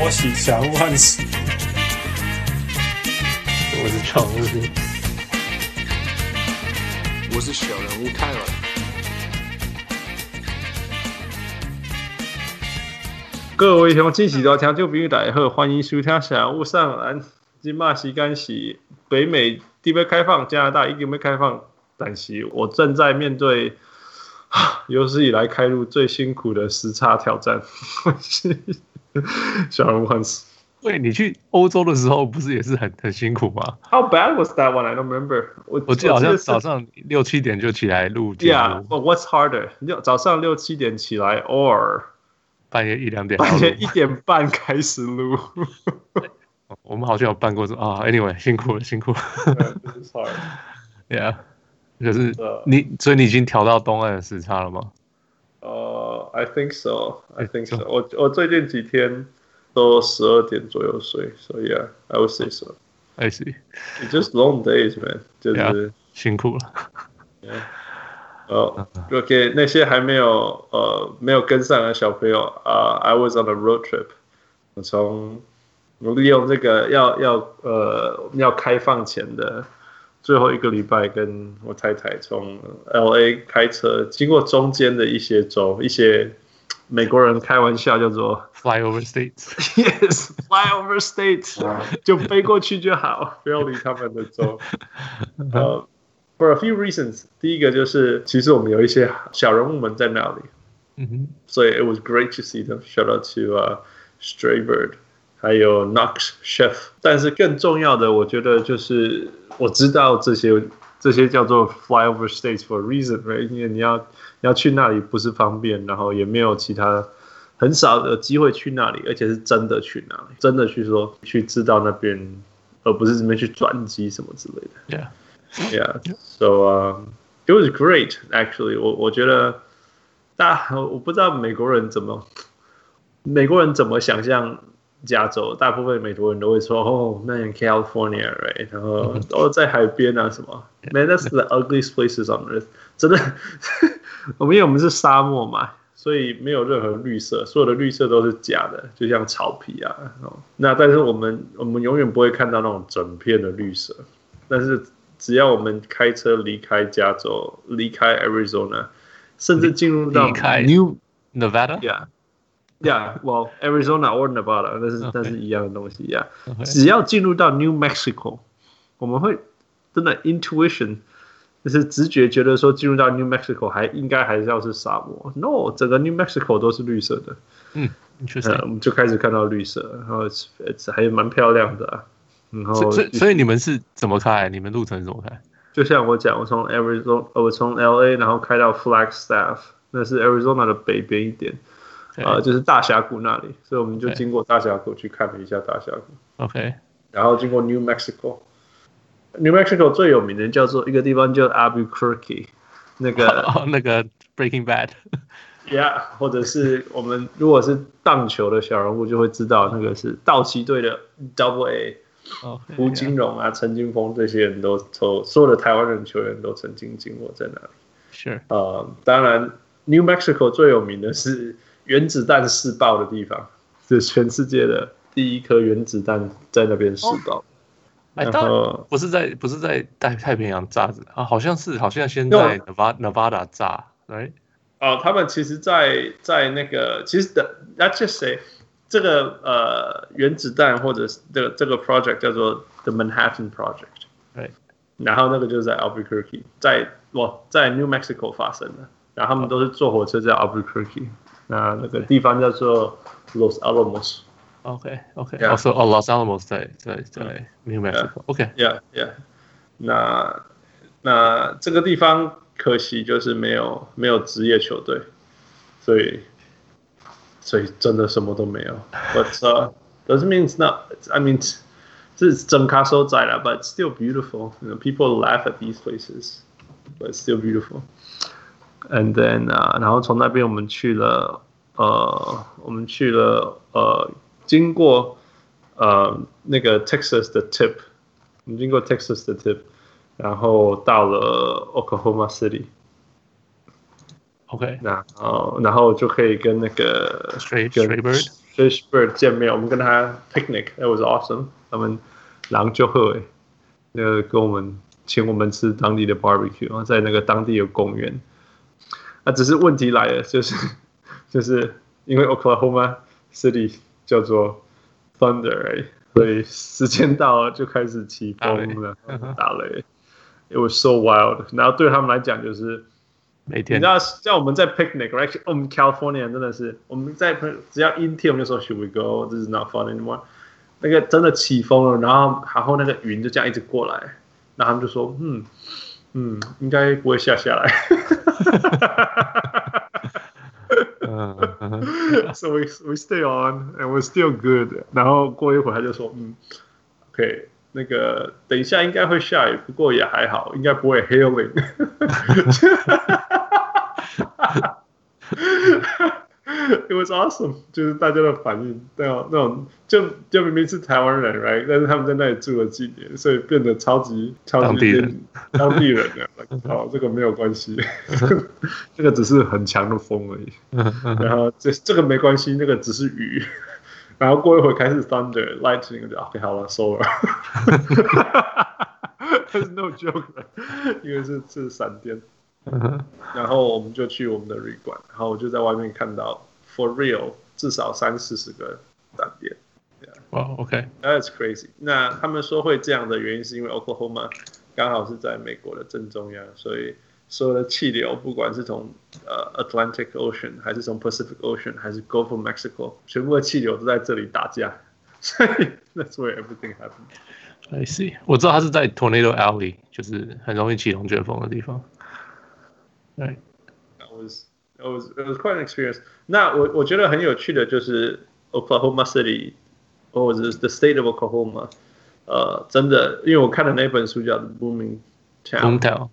波喜强万喜，我是常务，我是小人物泰尔。各位听众，支持到听就比喻大好，欢迎收听小人物上篮。今嘛时间是北美地位开放，加拿大已经没开放，但是我正在面对 有史以来开路最辛苦的时差挑战。小人物万事。喂，你去欧洲的时候不是也是很很辛苦吗？How bad was that one? I don't remember 我。我记得好像早上六七点就起来录。Yeah, but what's harder？六早上六七点起来，or 半夜一两点？半夜一点半开始录。我们好像有办过这啊。Anyway，辛苦了，辛苦了。This is hard. Yeah，可是你，所以你已经调到东岸的时差了吗？呃、uh,，I think so. I think so. 我我最近几天都十二点左右睡，所以 yeah，I would say so. I see. It's just long days, man. 就是、yeah, 辛苦了。Yeah. 哦、oh,，OK，那些还没有呃没有跟上的小朋友啊、uh,，I was on a road trip. 我从我利用这个要要呃要开放前的。 最后一个礼拜，跟我太太从 LA 开车，经过中间的一些州，一些美国人开玩笑叫做 flyover states。Yes，flyover states，就飞过去就好，不要理他们的州。呃、uh,，for a few reasons，第一个就是其实我们有一些小人物们在那里，嗯哼，所以 it was great to see them。Shout out to、uh, Stray Bird。还有 Knox Chef，但是更重要的，我觉得就是我知道这些这些叫做 flyover states for a reason，right? 因为你要你要去那里不是方便，然后也没有其他很少的机会去那里，而且是真的去那里，真的去说去知道那边，而不是这边去转机什么之类的。Yeah, yeah. So, um, it was great actually. 我我觉得大我不知道美国人怎么美国人怎么想象。加州大部分美国人都会说哦，Man California，right？然后哦，在海边啊什么，Man，that's the ugliest places on earth。真的，我们因为我们是沙漠嘛，所以没有任何绿色，所有的绿色都是假的，就像草皮啊。那但是我们我们永远不会看到那种整片的绿色。但是只要我们开车离开加州，离开 Arizona，甚至进入到 New Nevada，yeah。Yeah, well, Arizona or Nevada，那是那是一样的东西呀。只要进入到 New Mexico，我们会真的 intuition，就是直觉觉得说进入到 New Mexico 还应该还是要是沙漠。No，整个 New Mexico 都是绿色的。嗯，确实，我们就开始看到绿色，然后 it's, it's 还蛮漂亮的啊。然后，所以所以你们是怎么开？你们路程是怎么开？就像我讲，我从 Arizona，我从 LA，然后开到 Flagstaff，那是 Arizona 的北边一点。呃、就是大峡谷那里，所以我们就经过大峡谷去看了一下大峡谷。OK，然后经过 New Mexico，New Mexico 最有名的叫做一个地方叫 Albuquerque，那个、oh, 那个 Breaking Bad，Yeah，或者是我们如果是棒球的小人物就会知道，那个是道奇队的 Double A，胡、金荣啊、陈.金峰这些人都从所有的台湾人球员都曾经经过在那里。是，呃，当然 New Mexico 最有名的是。原子弹试爆的地方，是全世界的第一颗原子弹在那边试爆。哎、哦，当然不是在不是在太太平洋炸子啊，好像是好像先在 Nevada 炸，对。哦，他们其实在，在在那个其实的，Let's just say 这个呃原子弹或者是这个这个 project 叫做 The Manhattan Project，对。然后那个就是在 Albuquerque，在我在 New Mexico 发生的，然后他们都是坐火车在 Albuquerque。那那个地方叫做 Los Alamos。OK OK。哦，说哦，Los Alamos 在在在 New Mexico。OK，Yeah Yeah。那那这个地方可惜就是没有没有职业球队，所以所以真的什么都没有。But uh, doesn't mean not. I mean，这是整卡所在了，but still beautiful. You know, people laugh at these places, but still beautiful. And then 啊，然后从那边我们去了，呃，我们去了，呃，经过呃那个 Texas 的 Tip，我们经过 Texas 的 Tip，然后到了 Oklahoma City。OK，那哦，然后就可以跟那个 Stray Stray Bird Fishbird 见面，我们跟他 picnic，that was awesome。他们狼就会那个跟我们请我们吃当地的 barbecue，然后在那个当地有公园。那只是问题来了，就是 就是因为 Oklahoma City 叫做 Thunder，所以时间到了就开始起风了，打雷。It was so wild。然后对他们来讲就是。每天，你知道，像我们在 picnic，right？我们 California 真的是，我们在只要阴天，我们就说 Should we go？This is not fun anymore。那个真的起风了，然后然后那个云就这样一直过来，然后他们就说，嗯嗯，应该不会下下来。嗯，So we we stay on and we're still good。然后过一会儿他就说，嗯，OK。那个等一下应该会下雨，不过也还好，应该不会 hailing。 It was awesome，就是大家的反应，那种那种就就明明是台湾人，right？但是他们在那里住了几年，所以变得超级超级当地人，当地人的。哦，这个没有关系，这个只是很强的风而已。然后这这个没关系，那个只是雨。然后过一会儿开始 thunder lightning 就 OK 好了收了，但是 no joke，因为是是闪电。然后我们就去我们的旅馆，然后我就在外面看到 for real 至少三四十个闪电。哇、yeah.，OK，that's、okay. crazy。那他们说会这样的原因是因为 Oklahoma 刚好是在美国的正中央，所以。所有的气流，不管是从呃 Atlantic Ocean，还是从 Pacific Ocean，还是 Gulf of Mexico，全部的气流都在这里打架，所以 That's where everything happened. I see，我知道它是在 Tornado Alley，就是很容易起龙卷风的地方。Right. It was it was quite an experience. 那我我觉得很有趣的就是 Oklahoma City，或者是 the state of Oklahoma，呃，真的，因为我看的那本书叫 Booming Town。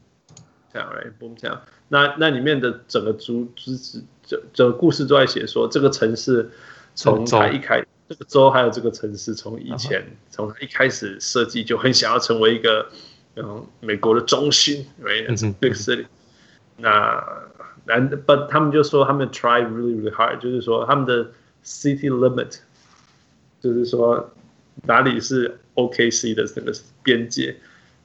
Right, Boomtown。那那里面的整个主主旨，整整个故事都在写说，这个城市从它一开，这个州还有这个城市从以前从它一开始设计就很想要成为一个嗯美国的中心，Right, big city。那那 But 他们就说他们 try really really hard，就是说他们的 city limit，就是说哪里是 OKC 的这个边界。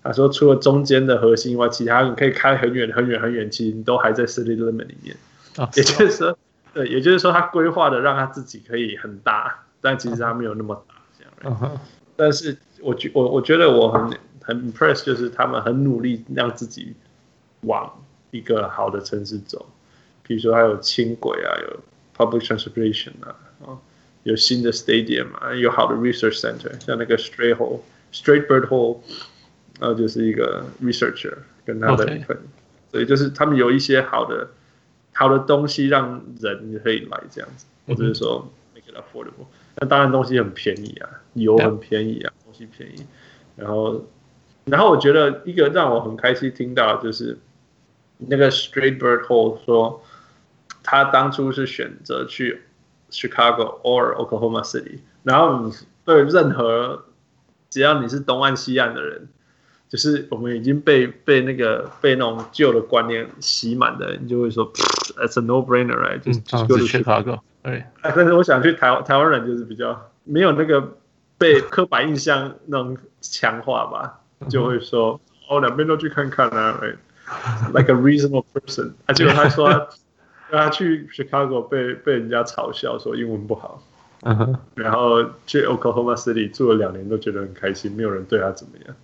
他说：“除了中间的核心以外，其他你可以开很远、很远、很远，其实你都还在 city limit 里面。Oh, 也就是说，对，也就是说，他规划的让他自己可以很大，但其实他没有那么大这样。Uh huh. 但是我觉我我觉得我很很 impressed，就是他们很努力让自己往一个好的城市走。比如说，还有轻轨啊，有 public transportation 啊，啊，有新的 stadium 啊，有好的 research center，像那个 Straight Hole、Straight Bird Hole。”然后就是一个 researcher 跟他的朋友，所以就是他们有一些好的好的东西让人可以来这样子，或者是说 make it affordable。那当然东西很便宜啊，油很便宜啊，东西便宜。然后，然后我觉得一个让我很开心听到就是那个 Straight Bird Hole 说，他当初是选择去 Chicago or Oklahoma City，然后你对任何只要你是东岸西岸的人。就是我们已经被被那个被那种旧的观念洗满的人，就会说，It's a no-brainer，right？就是就是去 Chicago，对。但是我想去台湾，台湾人就是比较没有那个被刻板印象那种强化吧，就会说，哦，两边都去看看啊 ，right？Like a reasonable person。啊，结果他说他，他去 Chicago 被被人家嘲笑说英文不好，然后去 Oklahoma City 住了两年都觉得很开心，没有人对他怎么样。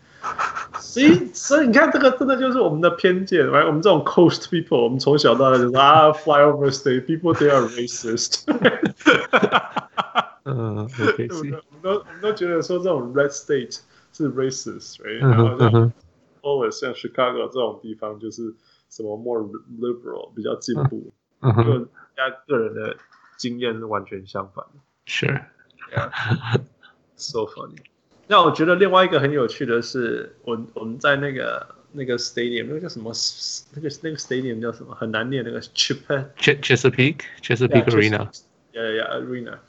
所以，所以你看，这个真的就是我们的偏见，right？我们这种 coast people，我们从小到大就是啊，flyover state people they are racist。嗯，我们都我们都觉得说这种 red state 是 racist，right？然后就 Always 像 Chicago 这种地方就是什么 more liberal，比较进步，跟大家个人的经验是完全相反。Sure，yeah，so funny。那我觉得另外一个很有趣的是，我我们在那个那个 stadium，那个叫什么？那个那个 stadium 叫什么？很难念，那个 Chesapeake Chesapeake Arena。Yeah, yeah, Arena。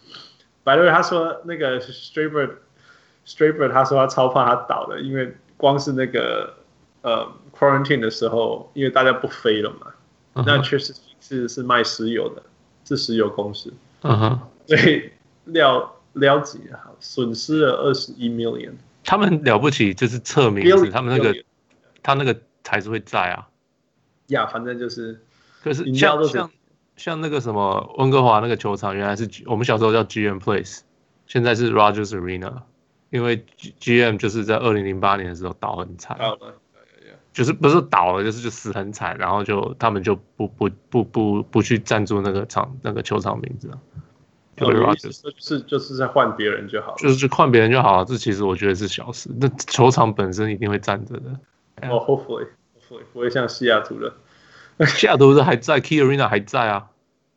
By the way，他说那个 Straight Bird，他说他超怕他倒的，因为光是那个呃 quarantine 的时候，因为大家不飞了嘛。Uh huh. 那 Chesapeake 是是卖石油的，是石油公司。嗯哼、uh。Huh. 所以。了了解啊，损失了二十一 million。他们了不起就是测名字，他们那个他那个还是会在啊。呀，反正就是，可是像像像那个什么温哥华那个球场，原来是我们小时候叫 GM Place，现在是 Rogers Arena，因为 GM 就是在二零零八年的时候倒很惨，就是不是倒了，就是就死很惨，然后就他们就不不不不不去赞助那个场那个球场名字了，就 Rogers 就是就是在换别人就好了，就是去换别人就好了，这其实我觉得是小事，那球场本身一定会站着的，哦、oh,，Hopefully。不会像西雅图的，西雅图的还在，Key Arena 还在啊。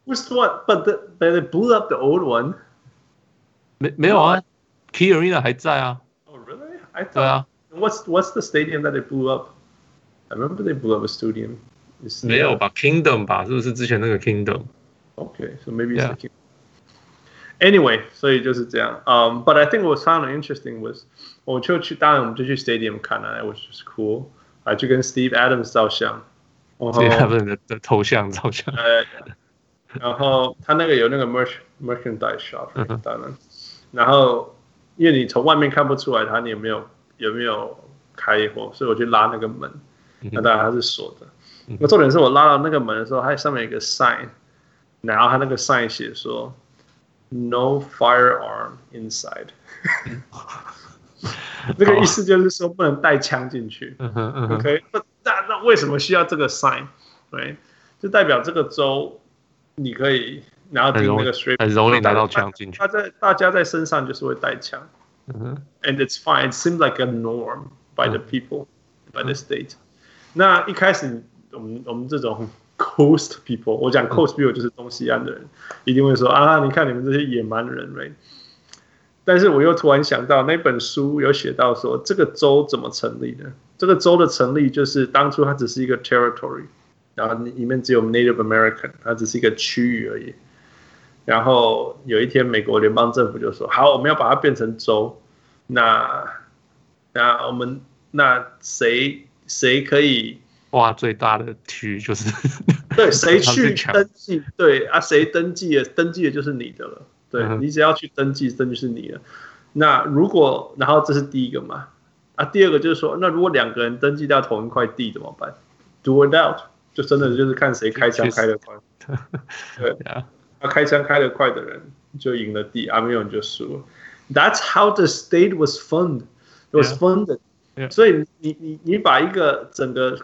Which one? But the, they blew up the old one. 没没有啊，Key Arena 还在啊。Oh really? I thought. 对啊。What's What's the stadium that they blew up? I remember they blew up a stadium. 没有吧？Kingdom 吧？是不是之前那个 Kingdom? Okay, so maybe it's the Kingdom. Anyway，所以就是这样。Um, but I think what found interesting was，我就去，当然我们就去 stadium 看了，which was cool. 啊，就跟 Steve Adams 照相，Steve Adams 的头像照相。呃，然后他那个有那个 merch merchandise shop，当然，然后因为你从外面看不出来他你有没有有没有开过，所以我去拉那个门， 那当然它是锁的。那重点是我拉到那个门的时候，它上面有一个 sign，然后它那个 sign 写说 “No firearm inside”。这个意思就是说不能带枪进去。OK，那那那为什么需要这个 sign？对，就代表这个州你可以，然后听那个 strip 很容易拿到枪进去。他在大家在身上就是会带枪。And it's fine. It seems like a norm by the people, by the state. 那一开始我们我们这种 coast people，我讲 coast people 就是东西岸的人，一定会说啊，你看你们这些野蛮人，right？但是我又突然想到，那本书有写到说，这个州怎么成立的？这个州的成立就是当初它只是一个 territory，然后里面只有 Native American，它只是一个区域而已。然后有一天，美国联邦政府就说：“好，我们要把它变成州。那那我们那谁谁可以？哇，最大的区就是对，谁去登记？对啊，谁登记了？登记的就是你的了。”对，你只要去登记，登记是你的。那如果，然后这是第一个嘛？啊，第二个就是说，那如果两个人登记到同一块地怎么办？Do it out，就真的就是看谁开枪开得快。对，他开枪开得快的人就赢了地，啊，没有人就输了。That's how the state was funded. It was funded. 所以你你你把一个整个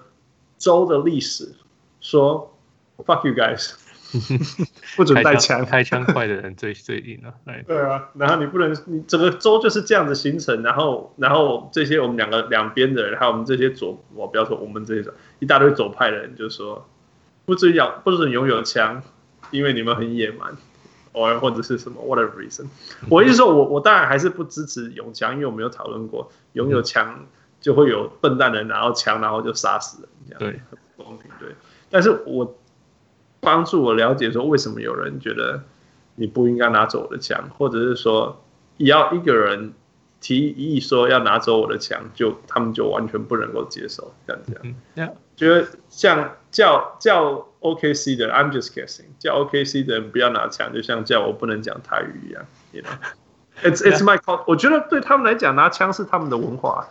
州的历史说，fuck you guys。不准带枪，开枪快的人最最硬了。对啊，然后你不能，你整个州就是这样子形成，然后然后这些我们两个两边的人，还有我们这些左，我不要说我们这些一大堆左派的人，就说不准养，不准拥有枪，因为你们很野蛮，或或者是什么 whatever reason。我意思说我我当然还是不支持拥枪，因为我们有讨论过，拥有枪就会有笨蛋的人拿到枪，然后就杀死人，这样对，很不公平。对，但是我。帮助我了解说，为什么有人觉得你不应该拿走我的枪，或者是说，要一个人提议说要拿走我的枪，就他们就完全不能够接受这样子。嗯，觉得像叫叫 OKC 的，I'm just guessing，叫 OKC 的人不要拿枪，就像叫我不能讲台语一样。You know，it's it's my call。我觉得对他们来讲，拿枪是他们的文化，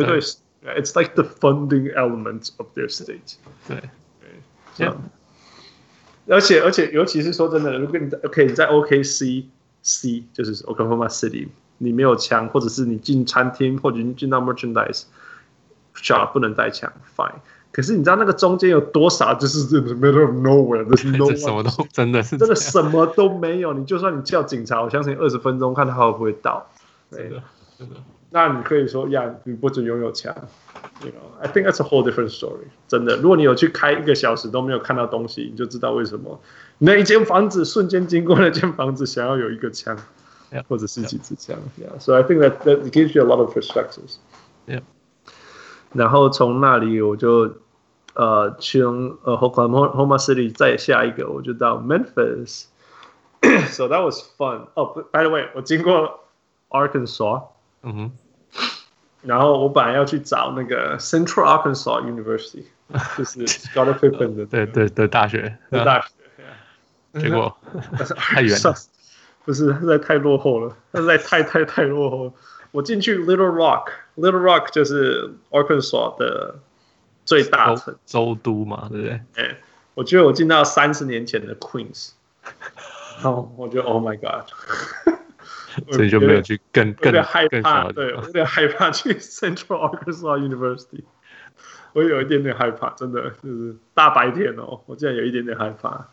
绝对是。It's like the funding element of their state。对，对，这样。而且而且，尤其是说真的，如果你 OK 你在 OKC C 就是 Oklahoma City，你没有枪，或者是你进餐厅或者你进到 merchandise shop 不能带枪，fine。可是你知道那个中间有多少？就是 in the middle of nowhere，就是 no 什么都真的是真的什么都没有。你就算你叫警察，我相信二十分钟看他会不会到。对的，真的。那你可以说呀，你不准拥有枪。You know, I think that's a whole different story。真的，如果你有去开一个小时都没有看到东西，你就知道为什么那一间房子瞬间经过那间房子想要有一个枪，yeah, 或者是几支枪。Yeah, so I think that that gives you a lot of perspectives. Yeah. 然后从那里我就呃去呃 Oklahoma City，再下一个我就到 Memphis。 so that was fun. Oh, by the way，我经过 Arkansas。嗯哼。 然后我本来要去找那个 Central Arkansas University，就是 Scottie Pippen 的对对的大学，的大学，结果太远了。不是，他实在太落后了，他实在太太太落后了。我进去 Little Rock，Little Rock 就是 Arkansas 的最大城州都嘛，对不对？哎，我觉得我进到三十年前的 Queens，然后我觉得 Oh my God，所以就没有去更更有点害怕，更对，有点害怕去 Central Arkansas University，我有一点点害怕，真的就是大白天哦，我竟然有一点点害怕，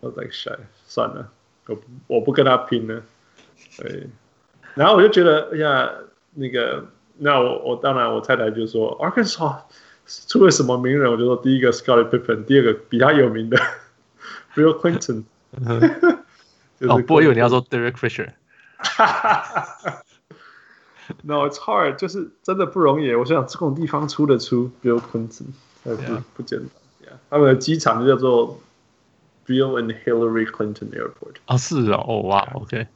我在想，算了，我我不跟他拼了，对。然后我就觉得，哎呀，那个，那我我当然我太太就说，Arkansas 出了什么名人？我就说第一个 Scottie Pippen，第二个比他有名的 Bill Clinton。哦，不，我以为你要说 Derek Fisher。No, it's hard，就是真的不容易。我想这种地方出得出 Bill Clinton，不 Yeah. 不简单。Yeah. 他们的机场就叫做 Bill and Hillary Clinton Airport。哦，是哦，哦，哇，OK。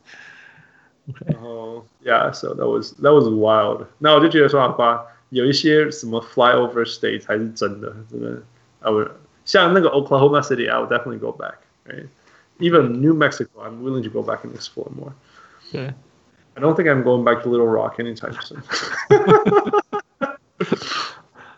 然后，Yeah，so that was that was wild。那我就觉得说，好吧，有一些什么 flyover state 才是真的，真的。I would 像那个 Oklahoma City，I would definitely go back。Right? Even New Mexico，I'm willing to go back and explore more。 对。I don't think I'm going back to Little Rock anytime soon。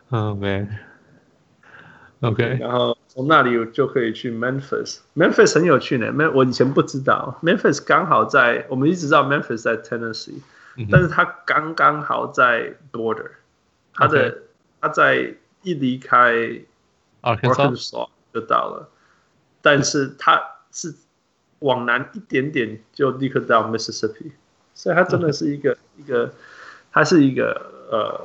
Oh man。OK。然后从那里就可以去 Memphis。Memphis 很有趣呢。Mem 我以前不知道，Memphis 刚好在我们一直知道 Memphis 在 Tennessee，、嗯、哼但是它刚刚好在 border，它的 Okay. 它在一离开 Arkansas 就到了，但是它是 往南一点点就立刻到 Mississippi，所以它真的是一个.一个，它是一个呃，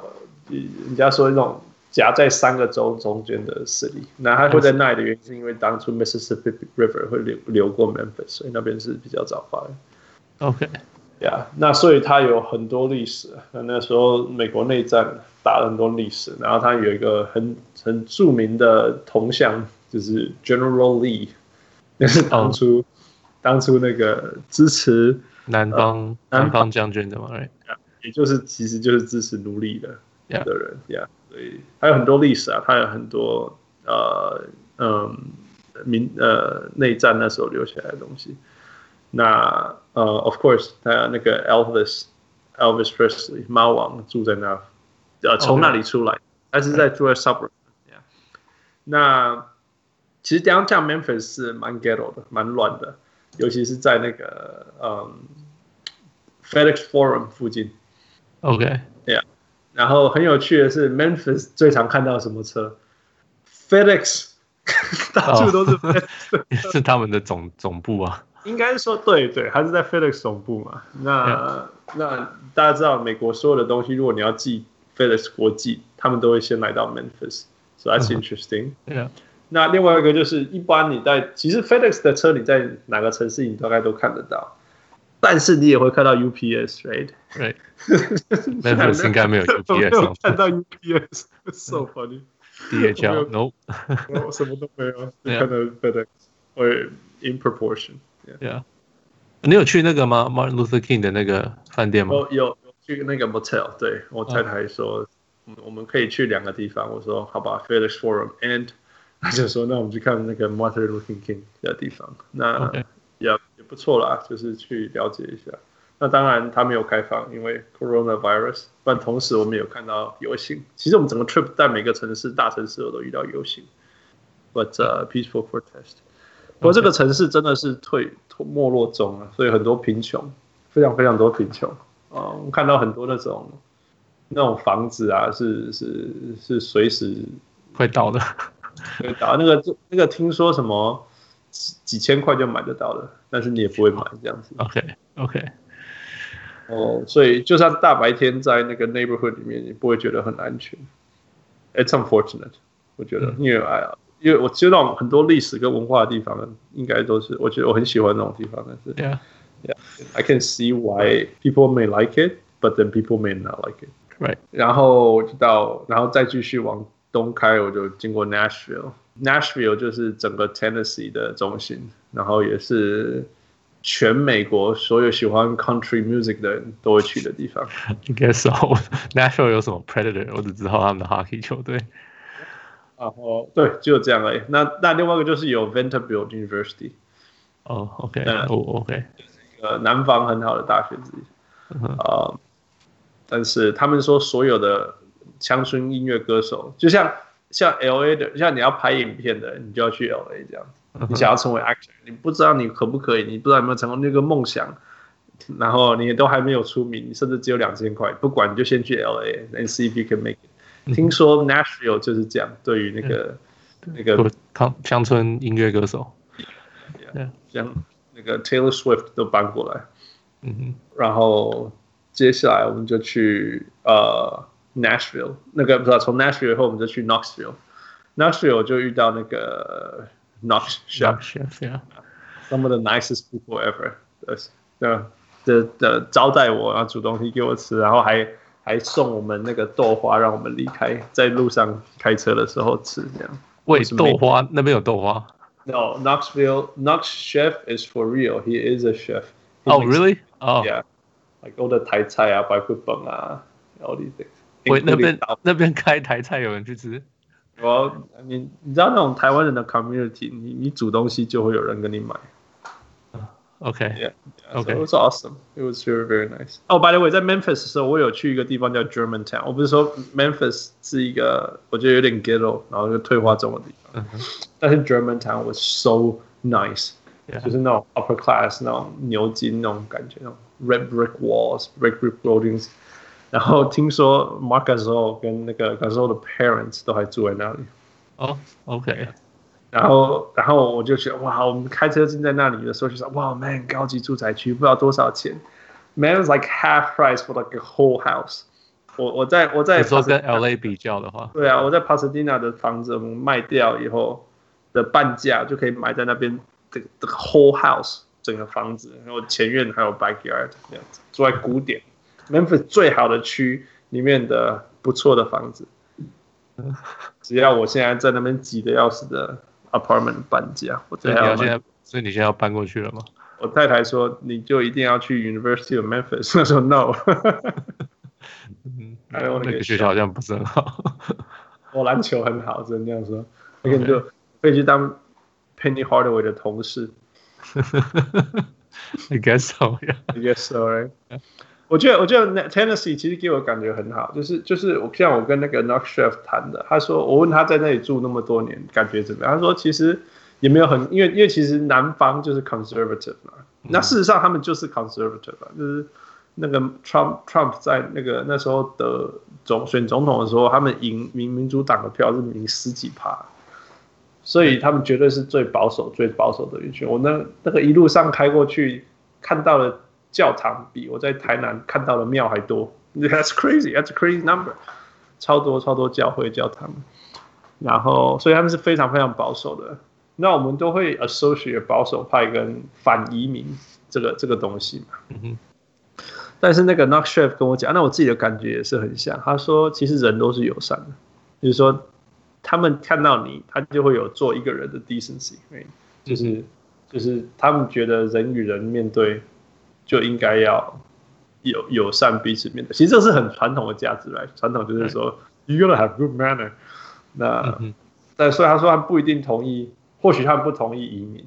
人家说那种。夹在三个州中间的势力，那它会在那里的原因是因为当初 Mississippi River 会流流过 Memphis，所以那边是比较早发的。OK，呀，yeah, 那所以它有很多历史。那那时候美国内战打了很多历史，然后它有一个很很著名的铜像，就是 General Lee，那是当初、oh. 当初那个支持南方、呃、南方将军的嘛，right? 也就是其实就是支持奴隶的.的人，Yeah。对，还有很多历史啊，他有很多呃嗯民呃内战那时候留下来的东西。那呃，of course，他那个 Elvis Elvis Presley 猫王住在那，呃，从那里出来，他 Okay. 是在住在 suburb。Yeah. 那其实 downtown Memphis 是蛮 ghetto 的，蛮乱的，尤其是在那个嗯 FedEx Forum 附近。OK，Yeah。然后很有趣的是，Memphis 最常看到什么车？FedEx，到处都是 FedEx，是他们的总总部啊。应该是说，对对，还是在 FedEx 总部嘛。那.那大家知道，美国所有的东西，如果你要寄 FedEx 国际，他们都会先来到 Memphis，so that's interesting。Yeah. 那另外一个就是，一般你在其实 FedEx 的车，你在哪个城市，你大概都看得到。但是你也会看到 UPS，right？Memphis 应该没有 UPS，看到 UPS，so funny，DHL，no，我什么都没有，就看到 FedEx，会 in proportion，yeah。你有去那个吗？Martin Luther King 的那个饭店吗？有有去那个 motel，对我太太说，我们可以去两个地方。我说好吧，FedEx Forum，and 他就说那我们去看那个 Martin Luther King 的地方。那也也不错啦，就是去了解一下。那当然他没有开放，因为 coronavirus。但同时我们有看到游行。其实我们整个 trip 在每个城市、大城市我都遇到游行，but、uh, peaceful protest。不过这个城市真的是退没落中了，所以很多贫穷，非常非常多贫穷啊。我们看到很多那种那种房子啊，是是是随时会倒的，会倒。那个那个听说什么？几千块就买得到了，但是你也不会买这样子。OK OK。哦，所以就算大白天在那个 neighborhood 里面，你不会觉得很安全。It's unfortunate，我觉得，嗯、因为哎呀，因为我知道很多历史跟文化的地方，应该都是我觉得我很喜欢那种地方，但是 Yeah Yeah，I can see why people may like it，but then people may not like it。Right。然后就到，然后再继续往东开，我就经过 Nashville。Nashville 就是整个 Tennessee 的中心，然后也是全美国所有喜欢 Country Music 的人都会去的地方。应该是哦。Nashville 有什么 Predator？我只知道他们的 Hockey 球队。然后对，就这样而已。那那另外一个就是有 Vanderbilt University。哦，OK，哦，OK。个南方很好的大学之一。啊、呃，但是他们说所有的乡村音乐歌手，就像像 L A 的，像你要拍影片的，你就要去 L A 这样子。你想要成为 actor，你不知道你可不可以，你不知道有没有成功那个梦想，然后你都还没有出名，你甚至只有两千块，不管你就先去 L A，and see if you can make it。听说 Nashville 就是这样，对于那个。那个乡乡村音乐歌手，像那个 Taylor Swift 都搬过来，嗯哼，然后接下来我们就去呃 Nashville，那个不知道从 Nashville 以后我们就去 Knoxville，Knoxville 就遇到那个 Knox Chef，some of the nicest people ever，对的的招待我，然后煮东西给我吃，然后还还送我们那个豆花，让我们离开，在路上开车的时候吃这样。喂，豆花那边有豆花？No, Knoxville, Knox Chef is for real. He is a chef. Oh, really? Oh, yeah. Like all the 台菜啊，白骨饭啊，all these things. 喂，那边那边开台菜有人去吃？我，你你知道那种台湾人的 community，你你煮东西就会有人跟你买。OK, yeah, OK, it was awesome. It was very very nice. Oh, by the way，在 Memphis 的时候，我有去一个地方叫 Germantown。我不是说 Memphis 是一个我觉得有点 ghetto，然后就退化中的地方。但是 Germantown was so nice，就是那种 upper class 那种牛津那种感觉，那种 red brick walls, red brick buildings。然后听说 Marc Gasol 跟那个 Gasol 的 parents 都还住在那里。哦，OK。然后，然后我就觉得哇，我们开车进在那里的时候就说哇，man，高级住宅区不知道多少钱，man is like half price for like a whole house 我。我我在我在说跟 LA 比较的话，对啊，我在 Pasadena 的房子我们卖掉以后的半价就可以买在那边这个这个 whole house 整个房子，然后前院还有 backyard 这样子，住在古典 Memphis 最好的区里面的不错的房子，只要我现在在那边挤的要死的。apartment 搬家，我对，你要现在，所以你现在要搬过去了吗？我太太说，你就一定要去 University of Memphis。我说 No，嗯，那个学校好像不是很好。我篮球很好，只能这样说。那个你就可以去当 Penny Hardaway 的同事。I guess so. Yeah. I guess so. Right. 我觉得，我觉得 Tennessee 其实给我感觉很好，就是就是我像我跟那个 Knox Chef 谈的，他说我问他在那里住那么多年感觉怎么样，他说其实也没有很，因为因为其实南方就是 conservative 嘛，那事实上他们就是 conservative 嘛，就是那个 Trump Trump 在那个那时候的总选总统的时候，他们赢民民主党的票是赢十几趴，所以他们绝对是最保守最保守的一群。我那那个一路上开过去看到了。教堂比我在台南看到的庙还多，That's crazy, that's a crazy number，超多超多教会教堂，然后所以他们是非常非常保守的。那我们都会 associate 保守派跟反移民这个这个东西嘛。嗯哼。但是那个 Knock Chef 跟我讲，那我自己的感觉也是很像。他说，其实人都是友善的，就是说他们看到你，他就会有做一个人的 decency，就是就是他们觉得人与人面对。就应该要友友善彼此面对，其实这是很传统的价值来，传统就是说，you gotta have good manner。那，但虽然他说他不一定同意，或许他们不同意移民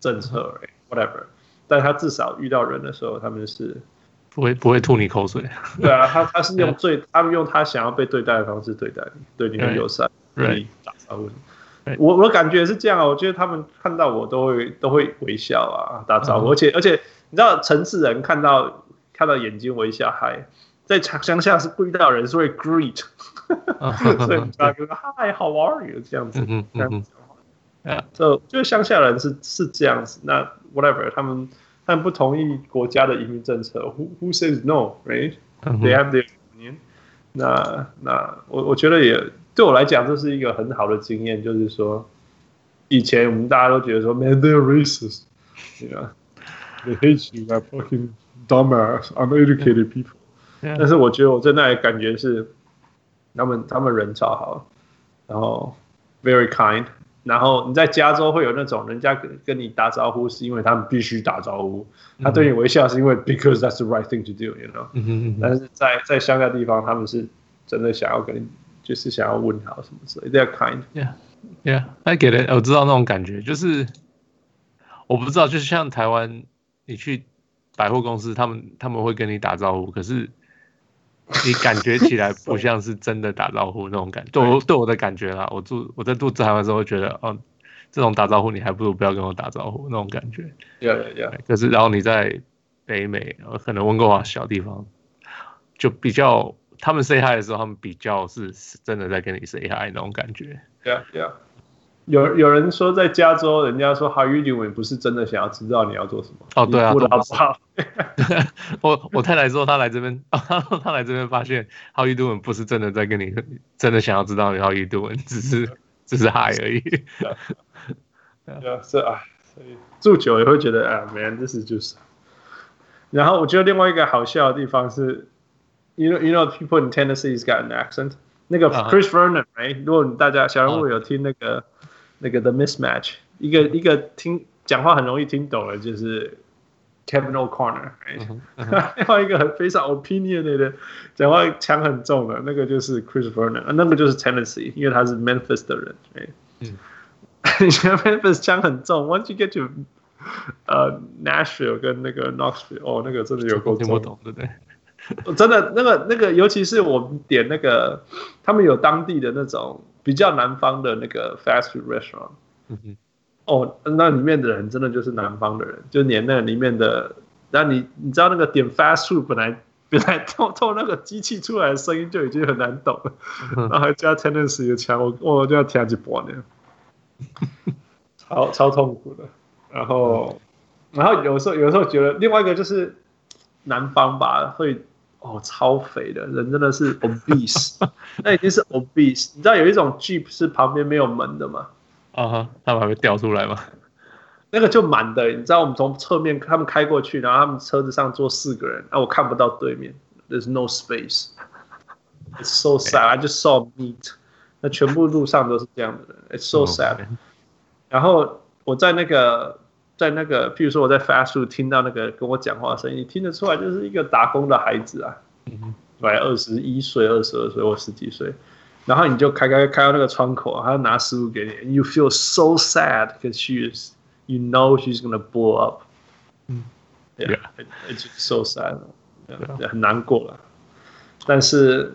政策，whatever。但他至少遇到人的时候，他们是不会不会吐你口水。对啊，他他是用 最他们用他想要被对待的方式对待你，对你很友善，对你打招呼。我我感觉是这样啊，我觉得他们看到我都会都会微笑啊，打招呼，而且而且。你知道城市人看到看到眼睛微笑嗨，在乡下是不遇到人是会 greet，所以 他就说 Hi how are you 这样子，这样子啊，就就乡下人是是这样子。那 whatever 他们他们不同意国家的移民政策，who who says no right？They have their opinion。那那我我觉得也对我来讲这是一个很好的经验，就是说以前我们大家都觉得说 man they're racist，yeah，they hate you, that fucking dumbass, uneducated people. Yeah. 但是我觉得我在那里感觉是，他们他们人超好，然后 very kind。然后你在加州会有那种人家跟跟你打招呼是因为他们必须打招呼，他对你微笑是因为 because that's the right thing to do，you know。但是在在乡下地方，他们是真的想要跟你，就是想要问好什么之类。They're kind. Yeah, yeah, I get it. 我知道那种感觉，就是我不知道，就是像台湾。你去百货公司，他们他们会跟你打招呼，可是你感觉起来不像是真的打招呼那种感觉。对我对我的感觉啦，我住我在肚子疼的时候会觉得，哦，这种打招呼你还不如不要跟我打招呼那种感觉。Yeah, yeah, yeah. 可是然后你在北美，可能温哥华小地方，就比较他们 say hi 的时候，他们比较是真的在跟你 say hi 那种感觉。Yeah, yeah. 有有人说在加州，人家说 How you doing 不是真的想要知道你要做什么。哦，对啊，不好？我我太太说她来这边，她来这边发现 How you doing 不是真的在跟你真的想要知道你 How you doing，只是只是 Hi 而已。对啊，是啊，所以住久也会觉得啊，Man，这是就是。然后我觉得另外一个好笑的地方是 ，You know, you know, people in Tennessee got an accent。那个 Chris Vernon，哎，如果大家小人物有听那个。那个 The Mismatch，一个一个听讲话很容易听懂的，就是 Kevin O'Connor，另外一个很非常 opinionated 的，讲话腔很重的，那个就是 Chris Vernon，那个就是 Tennessee，因为他是 Memphis 的人，哎，嗯，你觉得 Memphis 腔很重，Once you get to 呃 Nashville 跟那个 Knoxville，哦，那个真的有够重，听不懂，对不对？ 真的，那个那个，尤其是我们点那个，他们有当地的那种。比较南方的那个 fast food restaurant，嗯哼，哦，那里面的人真的就是南方的人，就连那里面的，那你你知道那个点 fast food 本来 本来透透那个机器出来的声音就已经很难懂了，然后还加 Tennessee 的枪，我我就要听几波呢，超超痛苦的。然后然后有时候有时候觉得另外一个就是南方吧会。哦，超肥的人真的是 obese，那已经是 obese。你知道有一种 Jeep 是旁边没有门的吗？啊哈，他们还会掉出来吗？那个就满的。你知道我们从侧面他们开过去，然后他们车子上坐四个人，啊，我看不到对面，There's no space。It's so sad. I just saw meat。那全部路上都是这样的人，It's so sad。然后我在那个。在那个，譬如说我在 fast food 听到那个跟我讲话的声音，你听得出来就是一个打工的孩子啊，二十一岁、二十二岁或十几岁，然后你就开开开到那个窗口，他要拿食物给你，you feel so sad because she is, you know she's gonna blow up，嗯，yeah，it's so sad，很难过了。但是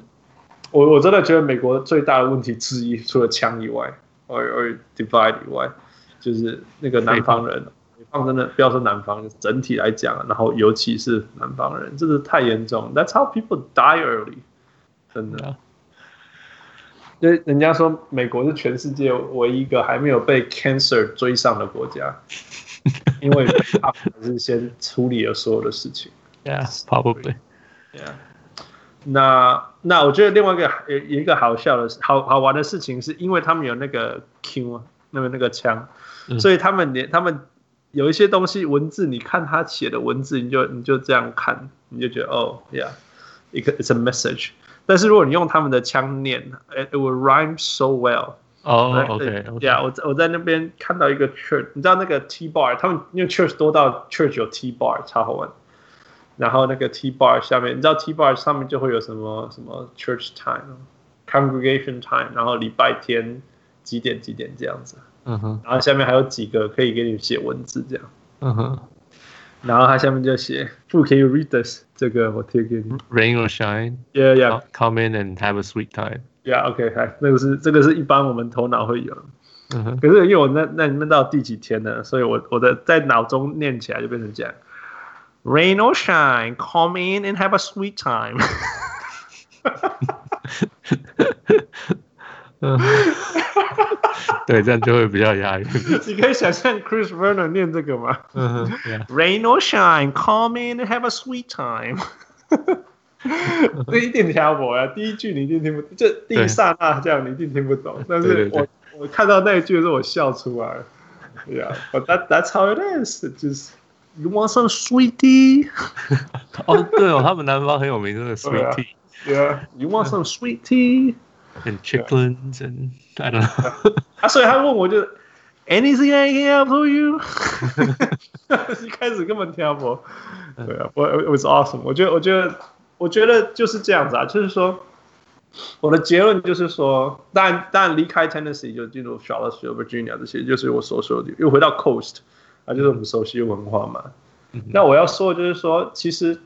我我真的觉得美国最大的问题之一，除了枪以外，or or divide 以外，就是那个南方人。放真的不要说南方，整体来讲，然后尤其是南方人，这是太严重。That's how people die early，真的。因为人家说美国是全世界唯一一个还没有被 cancer 追上的国家，因为他是先处理了所有的事情。Yeah, probably. Yeah. 那那我觉得另外一个有一个好笑的、好好玩的事情，是因为他们有那个 Q，那个那个枪，所以他们连他们。有一些东西文字，你看他写的文字，你就你就这样看，你就觉得哦，yeah，一个 it's a message。但是如果你用他们的腔念，it will rhyme so well。哦，OK，yeah，我我在那边看到一个 church，你知道那个 T bar，他们因为 church 多到 church 有 T bar，超好玩。然后那个 T bar 下面，你知道 T bar 上面就会有什么什么 church time，congregation time，然后礼拜天几点几点这样子。嗯哼，然后下面还有几个可以给你写文字，这样。嗯哼，然后它下面就写，Who can you read this？这个我贴给你。Rain or shine? Yeah, yeah. Come in and have a sweet time. Yeah, OK，嗨，那个是这个是一般我们头脑会有。嗯哼，可是因为我那那你们到第几天呢？所以我我的在脑中念起来就变成这样：Rain or shine, come in and have a sweet time. 嗯，对，这样就会比较押韵。你可以想象 Chris Vernon 念这个吗？嗯哼，Rain or shine, come in and have a sweet time。这一定挑拨啊！第一句你一定听不，就第一刹那这样你一定听不懂。但是我我看到那一句的时候，我笑出来。Yeah，but that that's how it is. Just you want some sweet tea？哦，对哦，他们南方很有名的 sweet tea。Yeah，you want some sweet tea？And chickens and I don't know。啊，所以他问我就，Anything I can help for you？一开始根本挑不，对啊，我 it was awesome。我觉得，我觉得，我觉得就是这样子啊，就是说，我的结论就是说，当然，当然离开 Tennessee 就进入 Charlottesville、Virginia 这些，就是我所说的，又回到 Coast 啊，就是我们熟悉的文化嘛。 那我要说的就是说，其实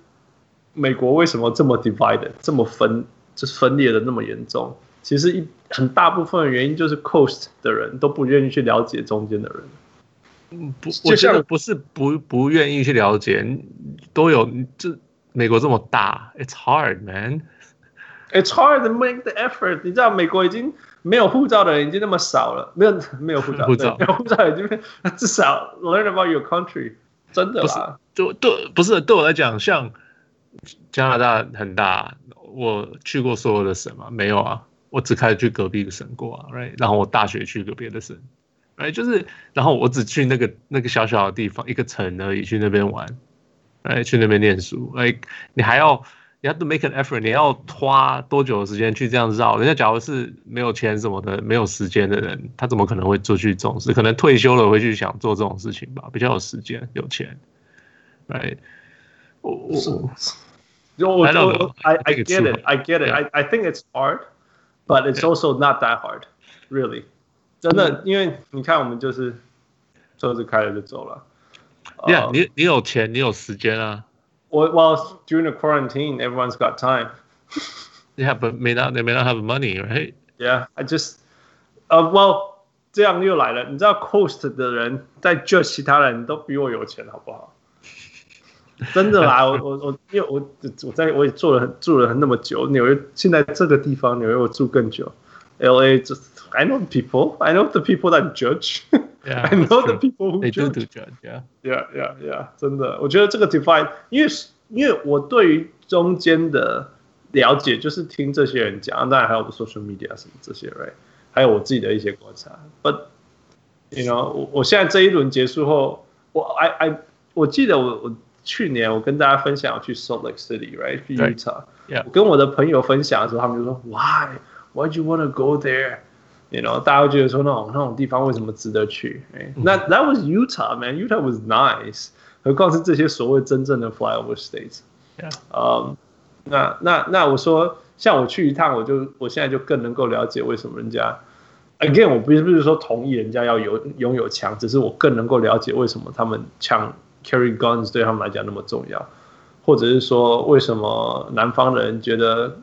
美国为什么这么 divided，这么分，就是分裂的那么严重？ 其实一很大部分的原因就是 coast 的人都不愿意去了解中间的人。嗯，不，我觉得不是不不愿意去了解，都有这美国这么大，It's hard, man. It's hard to make the effort. 你知道美国已经没有护照的人已经那么少了，没有没有护照，护照没有护照已经至少 learn about your country，真的啦。对对，不是对我来讲，像加拿大很大，我去过所有的省吗？没有啊，我只开去隔壁的省过啊，right？然后我大学去个别的省。哎，就是，然后我只去那个那个小小的地方，一个城而已，去那边玩，哎，去那边念书。哎，你还要，你要 to make an effort，你要花多久的时间去这样绕？人家假如是没有钱什么的，没有时间的人，他怎么可能会做去这种事？可能退休了会去想做这种事情吧，比较有时间、有钱。哎，我我我，I I I get it, I get it, I I think it's hard, but it's also not that hard, really. 真的，因为你看，我们就是车子开了就走了。Yeah，你你有钱，你有时间啊。我 Well during the quarantine, everyone's got time. Yeah, but may not they may not have money, right? Yeah, I just, 呃，Well，这样又来了。你知道，Coast 的人在 judge 其他人都比我有钱，好不好？ 真的啦，我我我，因为我我在我也住了住了那么久，纽约现在这个地方纽约我住更久，LA 就。I know people. I know the people that judge. Yeah, I know the people who they judge. do judge. Yeah, yeah, yeah, yeah. 真的，我觉得这个 divide，因为因为我对于中间的了解，就是听这些人讲，当然还有 social media 什么这些，right？还有我自己的一些观察。But you know，我我现在这一轮结束后，我 I I 我记得我我去年我跟大家分享我去 Salt Lake City，right？去 Utah。Yeah. 我跟我的朋友分享的时候，他们就说 Why？Why do you want to go there? You know，大家会觉得说那种那种地方为什么值得去？哎，那 That was Utah, man. Utah was nice. 何况是这些所谓真正的 flyover states。嗯，那那那我说，像我去一趟，我就我现在就更能够了解为什么人家。Again，我不是不是说同意人家要有拥有枪，只是我更能够了解为什么他们枪 carry guns 对他们来讲那么重要，或者是说为什么南方人觉得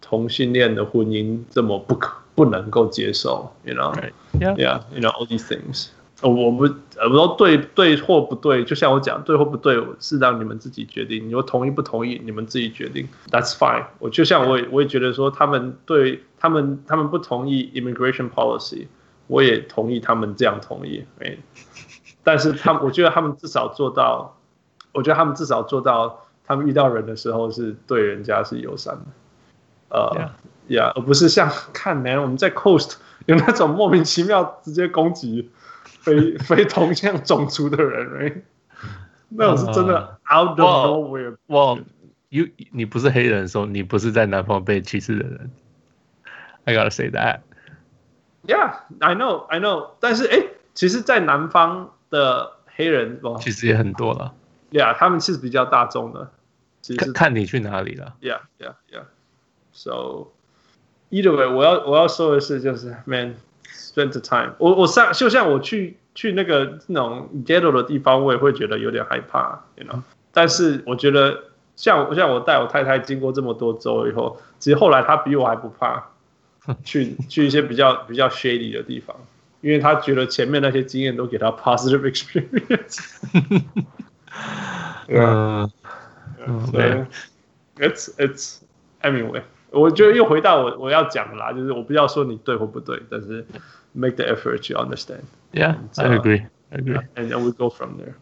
同性恋的婚姻这么不可。不能够接受，you know，yeah，yeah，you know all these things。我不，呃，不说对对或不对，就像我讲，对或不对是让你们自己决定。你说同意不同意，你们自己决定，That's fine。我就像我也我也觉得说，他们对他们他们不同意 immigration policy，我也同意他们这样同意。哎，但是他们，我觉得他们至少做到，我觉得他们至少做到，他们遇到人的时候是对人家是友善的，呃。呀，而不是像看呢，我们在 Coast 有那种莫名其妙直接攻击非非同样种族的人，right? 那种是真的 out of nowhere。哇，you 你不是黑人的时候，你不是在南方被歧视的人。I gotta say that. Yeah, I know, I know. 但是哎，其实，在南方的黑人其实也很多了。Yeah，他们其实比较大众的。其实看你去哪里了。Yeah, yeah, yeah. So. Either way，我要我要说的是，就是，man，spend the time 我。我我上就像我去去那个那种 ghetto 的地方，我也会觉得有点害怕，you know。但是我觉得像像我带我太太经过这么多周以后，其实后来她比我还不怕去去一些比较比较 shady 的地方，因为他觉得前面那些经验都给他 positive experience。嗯嗯，对，it's it's anyway。我觉得又回到我我要讲的啦，就是我不要说你对或不对，但是 make the effort to understand. Yeah, I agree. I agree. And then we go from there.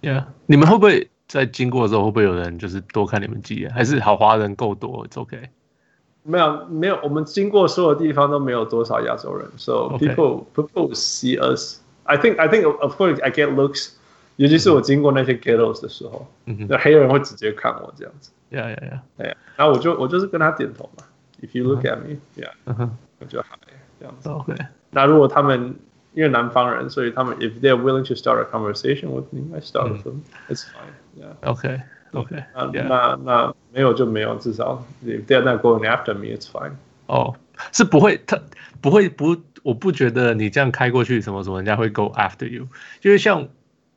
Yeah，你们会不会在经过的时候会不会有人就是多看你们几眼？还是好华人够多？It's okay. 没有没有，我们经过所有地方都没有多少亚洲人，so people people see us. I think I think of course I get looks. 尤其是我经过那些 ghettos 的时候，那黑人会直接看我这样子。Yeah, yeah, yeah. 对，然后我就我就是跟他点头嘛。If you look at me, yeah，我就好这样子。OK。那如果他们因为南方人，所以他们 if they're willing to start a conversation with me, I start with them. It's fine. Yeah. OK, OK。那那那没有就没有，至少 if they're not going after me, it's fine. 哦，是不会，他不会不，我不觉得你这样开过去什么什么，人家会 go after you，因为像。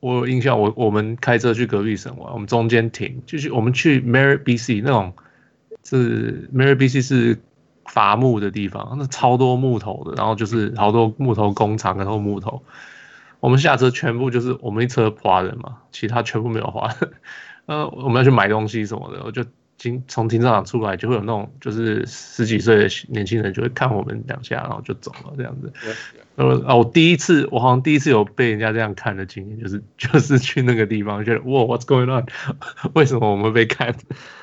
我有印象，我我们开车去隔壁省玩，我们中间停，就是我们去 Merritt BC 那种，是 Merritt BC 是伐木的地方，那超多木头的，然后就是好多木头工厂，然后木头。我们下车全部就是我们一车华人嘛，其他全部没有华人。呃，我们要去买东西什么的，我就。停从停车场出来，就会有那种就是十几岁的年轻人就会看我们两下，然后就走了这样子。呃、我第一次，我好像第一次有被人家这样看的经验，就是 就是去那个地方，觉得哇，What's going on？为什么我们被看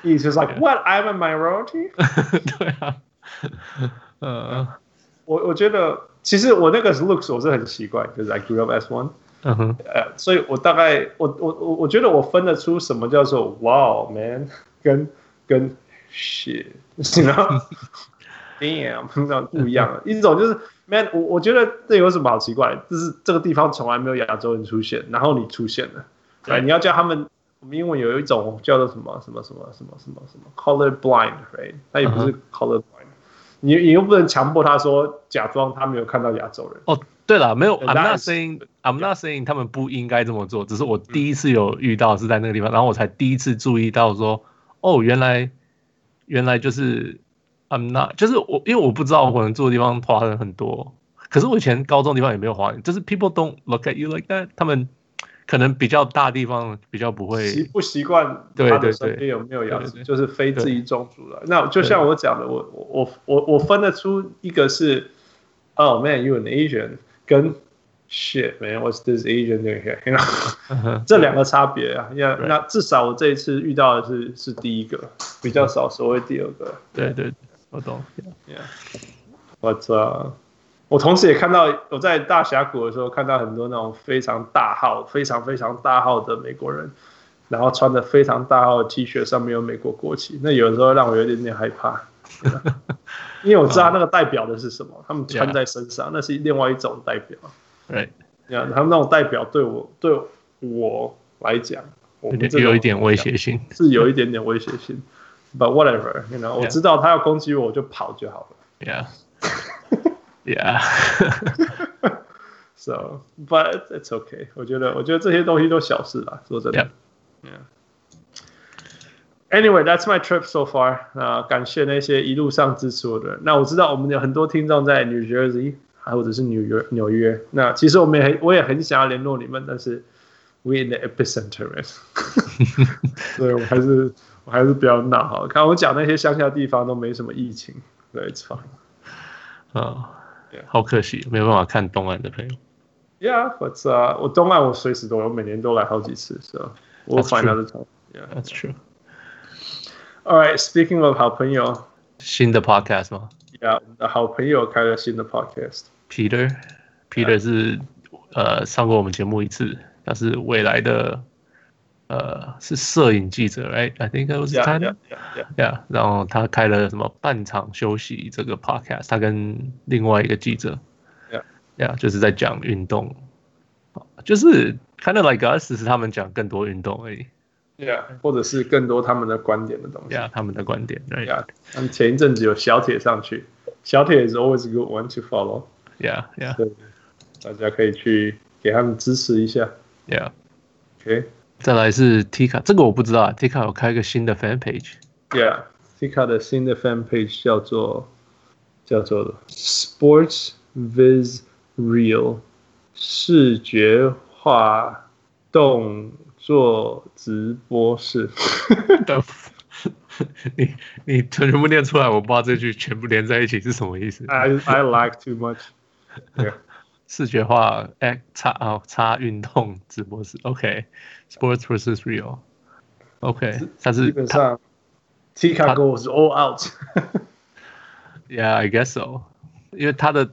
？He's just like what? I'm a minority？对啊，呃，我我觉得其实我那个 looks 我是很奇怪，就是 I grew up as one。嗯哼，呃，所以我大概我我我我觉得我分得出什么叫做 Wow man 跟跟 shit，然后 damn，这样不一样了。一种就是 man，我我觉得这有什么好奇怪？就是这个地方从来没有亚洲人出现，然后你出现了，对，你要叫他们，我们英文有一种叫做什么什么什么什么什么什么 color blind，right？它也不是 color 你你又不能强迫他说假装他没有看到亚洲人。哦，对了，没有，I'm not saying，I'm not saying 他们不应该这么做，只是我第一次有遇到是在那个地方，然后我才第一次注意到说。哦，原来原来就是 I'm not，就是我，因为我不知道我可能住的地方华人很多，可是我以前高中的地方也没有华人，就是 people don't look at you like that，他们可能比较大地方比较不会习不习惯，对对对，有没有样子，就是非自己种族的。那就像我讲的，我我我我分得出一个是，Oh man，you an Asian，跟。Shit, man, what's this Asian doing here? You know? 这两个差别啊，那那至少我这一次遇到的是是第一个，比较少所谓第二个。对对对，我懂。Yeah, but、uh, 我同时也看到，我在大峡谷的时候看到很多那种非常大号、非常非常大号的美国人，然后穿着非常大号的 T 恤，上面有美国国旗。那有的时候让我有点点害怕因为我知道那个代表的是什么，他们穿在身上，那是另外一种代表。对，他们那种代表对我对我来讲，我有有一点威胁性，是有一点点威胁性。But whatever，you know，我知道他要攻击我，我就跑就好了。Yeah，yeah。So，but it's okay。我觉得，我觉得这些东西都小事啦，说真的。Yeah。Anyway，that's my trip so far。啊，感谢那些一路上支持我的人。那我知道我们有很多听众在 New Jersey。还或者是纽约，纽约。那其实我们也很，我也很想要联络你们，但是 we in the epicenter，所以我还是我还是不要闹好。看我讲那些乡下地方都没什么疫情，对，it's fine。啊，好可惜，没有办法看东岸的朋友。Yeah，but 啊，我东岸我随时都有，每年都来好几次，so 我 find out the time。Yeah，that's true。All right，speaking of 好朋友，新的 podcast 吗？Yeah，我们的好朋友开了新的 podcast。Peter，Peter 是呃上过我们节目一次，他是未来的呃是摄影记者，right？I think it was time，yeah，然后他开了什么半场休息这个 podcast，他跟另外一个记者，Yeah, yeah，就是在讲运动，就是 kind of like us，只是他们讲更多运动而已，yeah，或者是更多他们的观点的东西，yeah，他们的观点，yeah，他们前一阵子有小铁上去，小铁 is always a good one to follow。Yeah, yeah. 对，大家可以去给他们支持一下。Yeah. OK。再来是 Tika，这个我不知道啊。Tika 有开一个新的 fan page。Yeah. Tika 的新的 fan page 叫做叫做 Sports Viz Real 视觉化动作直播室。你你全部念出来，我不知道这句全部连在一起是什么意思。I I like too much。视觉化 X 叉哦叉运动直播室，OK，Sports versus Real，OK，、但是基本上 Tika goes all out。Yeah，I guess so。因为他的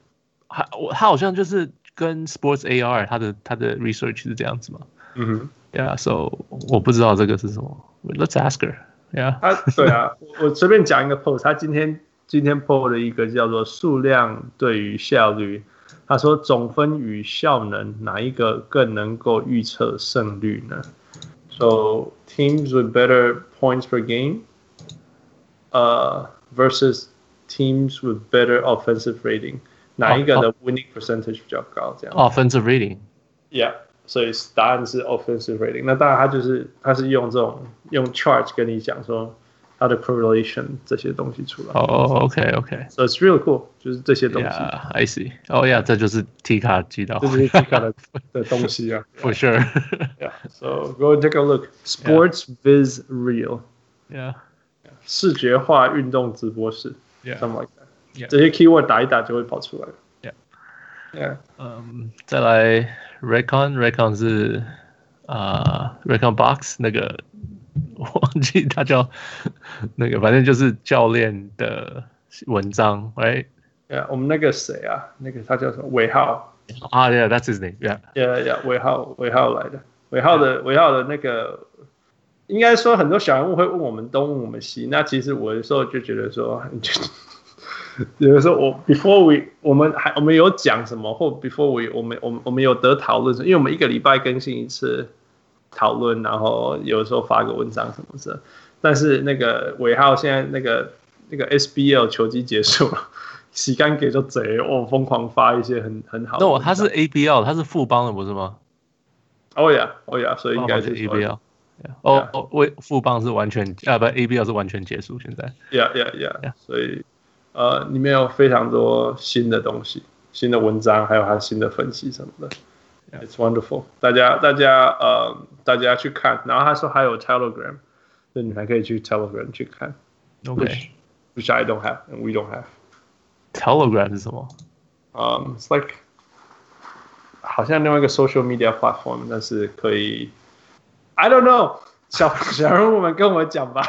他我他好像就是跟 Sports AR 他的他的 research 是这样子嘛。嗯哼。Yeah，so 我不知道这个是什么。Let's ask her。Yeah，他对啊，我随便讲一个 post，他今天今天 post 了一个叫做数量对于效率，他说总分与效能哪一个更能够预测胜率呢？So teams with better points per game，呃、uh, versus teams with better offensive rating，哪一个的 winning percentage 比较高？这样。Offensive rating。Yeah。 所以答案是 offensive rating。那当然，他就是他是用这种用 chart 跟你讲说 他的 correlation 这些东西出来。哦、oh,，OK OK，so it's really cool，就是这些东西。Yeah, I see. Oh yeah，这就是 T 卡知道，这就是 T 卡的的东西啊。For sure. Yeah. So go and take a look. Sports Viz Real. Yeah. 视觉化运动直播室。Yeah. Something like that. Yeah. 这些 keyword 打一打就会跑出来。Yeah，嗯，再来 Recon，Recon 是啊、uh, Recon Box 那个我 忘记他叫 那个，反正就是教练的文章，right？呀，我们那个谁啊，那个他叫什么？尾号啊，Yeah，that's his name，Yeah，Yeah，，尾号尾号来的，尾号的尾号的那个，应该说很多小人物会问我们东问我们西，那其实我有时候就觉得说。有的时候我 before we 我们还我们有讲什么或 before we 我们我们我们有得讨论，因为我们一个礼拜更新一次讨论，然后有的时候发个文章什么的。但是那个尾号现在那个那个 SBL 球季结束了，洗干给就贼哦，疯狂发一些很很好的。那他是 ABL，他是富邦的不是吗？哦呀哦呀，所以应该是 ABL。哦哦，为富邦是完全啊不 ABL 是完全结束现在。Yeah yeah yeah，所以。呃，里面有非常多新的东西，新的文章，还有他新的分析什么的。Yeah. It's wonderful，大家大家呃，大家去看。然后他说还有 Telegram，那你还可以去 Telegram 去看。OK，which which I don't have and we don't have。Telegram 是什么？嗯，It's like 好像另外一个 social media platform，但是可以，I don't know，小小人物们跟我讲吧。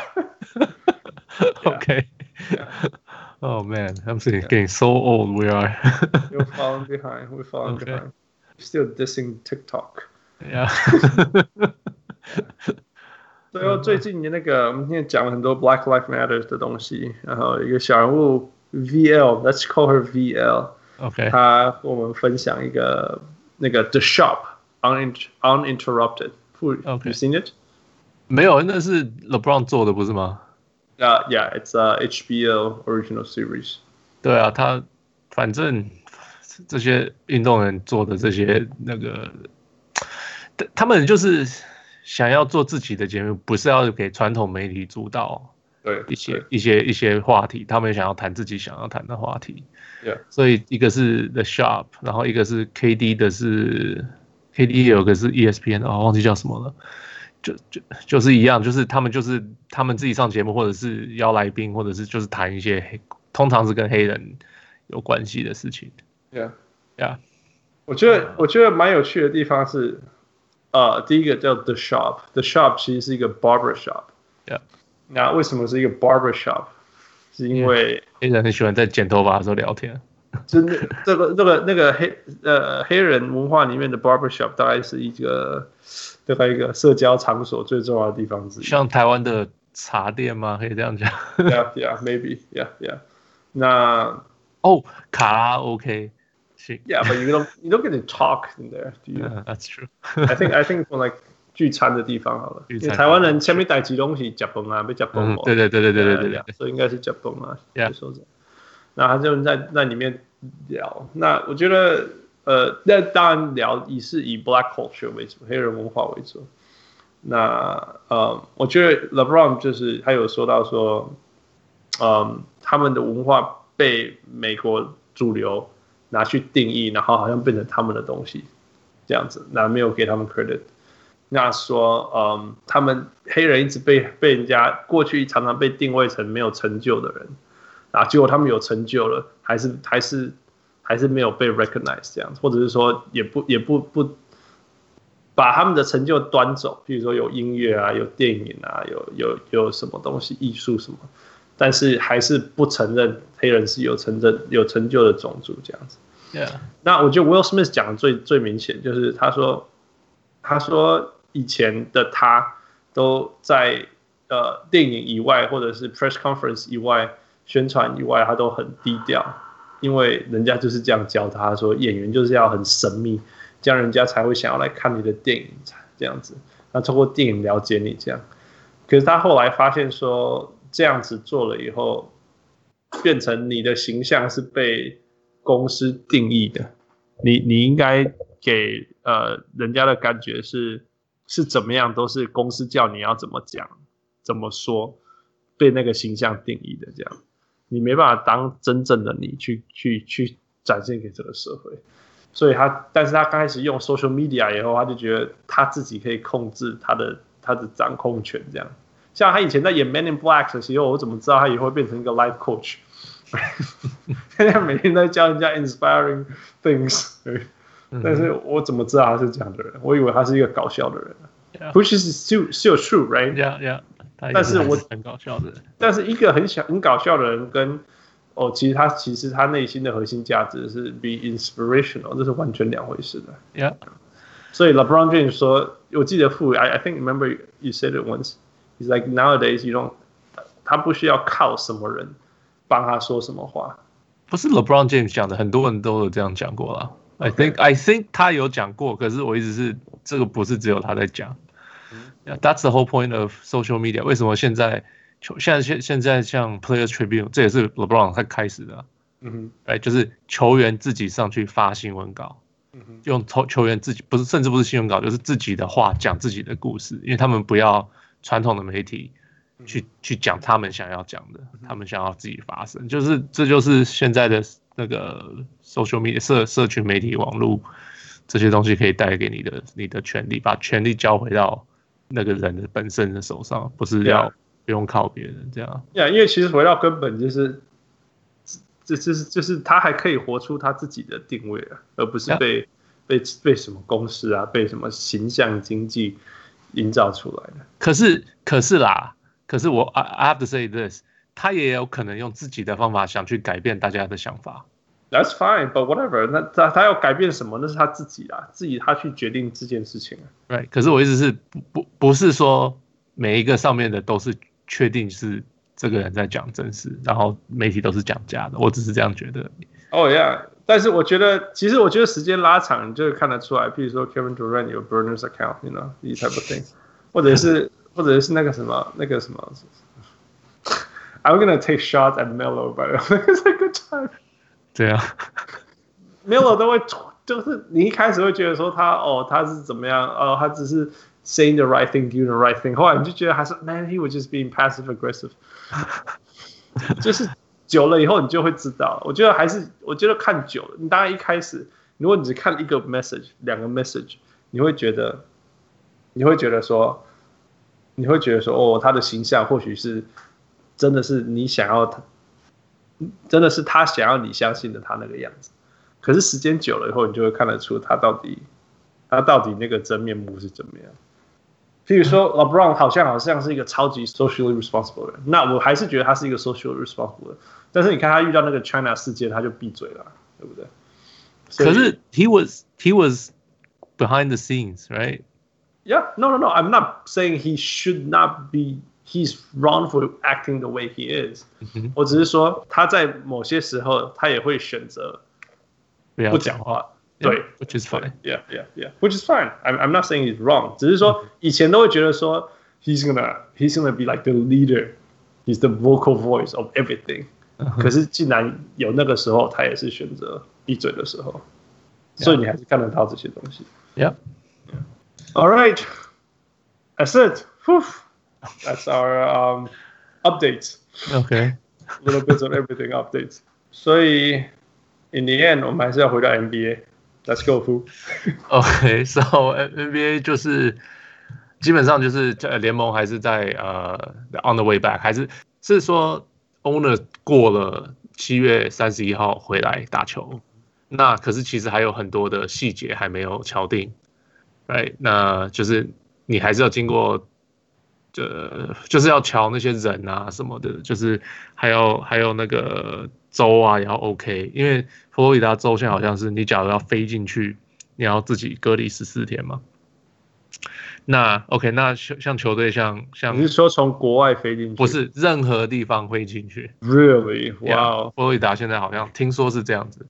OK。Oh man, I'm saying getting so old we are. We're falling behind. We're falling okay. behind. We're still dissing TikTok. Yeah. 最后最近的那个，我们今天讲了很多 Black Lives Matter 的东西，然后一个小人物 VL，Let's call her VL。OK。他跟我们分享一个那个 The Shop Uninterrupted。Okay. You seen it？没有，那是 LeBron 做的，不是吗？Uh, yeah, it's a HBO original series. 对啊，他反正这些运动员做的这些那个，他们就是想要做自己的节目，不是要给传统媒体主导。对，一些一些一些话题，他们想要谈自己想要谈的话题。Yeah. 所以一个是 The Shop，然后一个是 KD 的是 KD，有个是 ESPN，哦，忘记叫什么了。就就就是一样，就是他们就是他们自己上节目，或者是邀来宾，或者是就是谈一些黑，通常是跟黑人有关系的事情。Yeah, yeah。我觉得我觉得蛮有趣的地方是，呃，第一个叫 The Shop，The Shop 其实是一个 barber shop。Yeah。那为什么是一个 barber shop？是因为黑人很喜欢在剪头发的时候聊天。真的，这个这个那个黑呃黑人文化里面的 barber shop 大概是一个。大概一个社交场所最重要的地方之一，像台湾的茶店吗？可以这样讲？Yeah, yeah, maybe, yeah, yeah. 那哦，卡拉 OK，行。Yeah, but you don't, you don't get to talk in there, do you? Yeah, that's true. I think, I think for like 聚餐的地方好了，因为台湾人前面带几东西，夹崩啊，被夹崩。对对对对对对对，所以应该是夹崩啊。Yeah，说着，那他就在在里面聊。那我觉得。呃，那当然聊以是以 Black culture 为主，黑人文化为主。那呃，我觉得 LeBron 就是他有说到说，嗯，他们的文化被美国主流 拿去定义，然后好像变成他们的东西这样子，那没有给他们 credit。那说，嗯，他们黑人一直被被人家过去常常被定位成没有成就的人，啊，结果他们有成就了，还是还是。还是没有被 recognize 这样子，或者是说也不也不不把他们的成就端走，比如说有音乐啊，有电影啊，有有有什么东西艺术什么，但是还是不承认黑人是有成就有成就的种族这样子。Yeah. 那我觉得 Will Smith 讲的最最明显就是他说他说以前的他都在呃电影以外或者是 press conference 以外宣传以外，他都很低调。因为人家就是这样教他说，演员就是要很神秘，这样人家才会想要来看你的电影，这样子。那通过电影了解你这样。可是他后来发现说，这样子做了以后，变成你的形象是被公司定义的。你你应该给呃人家的感觉是是怎么样，都是公司叫你要怎么讲、怎么说，被那个形象定义的这样，你没办法当真正的你去去去展现给这个社会。所以他，但是他刚开始用 social media 以后，他就觉得他自己可以控制他的他的掌控权这样。像他以前在演 Men in Black 的时候，我怎么知道他以后会变成一个 life coach？现在每天在教人家 inspiring things，但是我怎么知道他是这样的人？我以为他是一个搞笑的人，which is still still true，right？Yeah, yeah。但是我很搞笑的人，但是一个很小很搞笑的人跟哦，其实他其实他内心的核心价值是 be inspirational，这是完全两回事的。Yeah。所以 LeBron James 说，我记得傅，I I think remember you said it once。 He's like nowadays you don't，他不需要靠什么人帮他说什么话。不是 LeBron James 讲的，很多人都有这样讲过了。I think I think 他有讲过，可是我一直是这个不是只有他在讲。Yeah, that's the whole point of social media。为什么现在球现在现现在像 Players Tribune，这也是 LeBron 他开始的、啊。嗯哼，哎，就是球员自己上去发新闻稿，用球球员自己不是甚至不是新闻稿，就是自己的话讲自己的故事，因为他们不要。传统的媒体去去讲他们想要讲的，他们想要自己发声，就是这就是现在的那个 social media 社社群媒体网络这些东西可以带给你的你的权利，把权利交回到那个人的本身的手上，不是要不用靠别人这样。呀，因为其实回到根本就是，这这是就是他还可以活出他自己的定位啊，而不是被被被什么公司啊，被什么形象经济。营造出来的，可是可是啦，可是我 I, I have to say this，他也有可能用自己的方法想去改变大家的想法。That's fine, but whatever。那他他要改变什么？那是他自己啊，自己他去决定这件事情啊。Right。可是我意思是不不不是说每一个上面的都是确定是这个人在讲真实，然后媒体都是讲假的。我只是这样觉得。Oh yeah。但是我觉得，其实我觉得时间拉长，你就会看得出来。譬如说，Kevin Durant 有 burners account，you know，these type of thing，或者是或者是那个什么那个什么，I'm gonna take shots at Melo，but it's a good time。对啊，Melo 都会，就是你一开始会觉得说他哦他是怎么样哦他只是 saying the right thing，doing the right thing，后来你就觉得还是 man，he was just being passive aggressive，就是。 久了以后，你就会知道。我觉得还是，我觉得看久了，你当然一开始，如果你只看一个 message，两个 message，你会觉得，你会觉得说，你会觉得说，哦，他的形象或许是真的是你想要他，真的是他想要你相信的他那个样子。可是时间久了以后，你就会看得出他到底，他到底那个真面目是怎么样。譬如说，LeBron 好像好像是一个超级 socially responsible 的人，那我还是觉得他是一个 socially responsible 的。但是你看他遇到那个 China 事件，他就闭嘴了，对不对？可是 he was he was behind the scenes, right? Yeah, no, no, no. I'm not saying he should not be. He's wrong for acting the way he is. 我只是说他在某些时候他也会选择不讲话。对，which is fine. Yeah, yeah, yeah. Which is fine. I'm I'm not saying he's wrong. 只是说以前都会觉得说 he's gonna he's gonna be like the leader. He's the vocal voice of everything. 可是既然有那个时候，他也是选择闭嘴的时候，所以你还是看得到这些东西。Yeah. All right. That's it. That's our um updates. Okay. A little bit of everything updates. 所以 in the end，我们还是要回到 NBA。 Let's go, Fu. OK, so NBA 就是基本上就是在联盟还是在呃、on the way back，还是是说 owner 过了七月三十一号回来打球，那可是其实还有很多的细节还没有敲定，right？那就是你还是要经过，就，就是要敲那些人啊什么的，就是还有还有那个。州啊，也要 OK，因为佛罗里达州现在好像是你假如要飞进去，你要自己隔离十四天嘛。那 OK，那像像球队像像你是说从国外飞进去？不是任何地方飞进去。Really？哇、wow.，佛罗里达现在好像听说是这样子。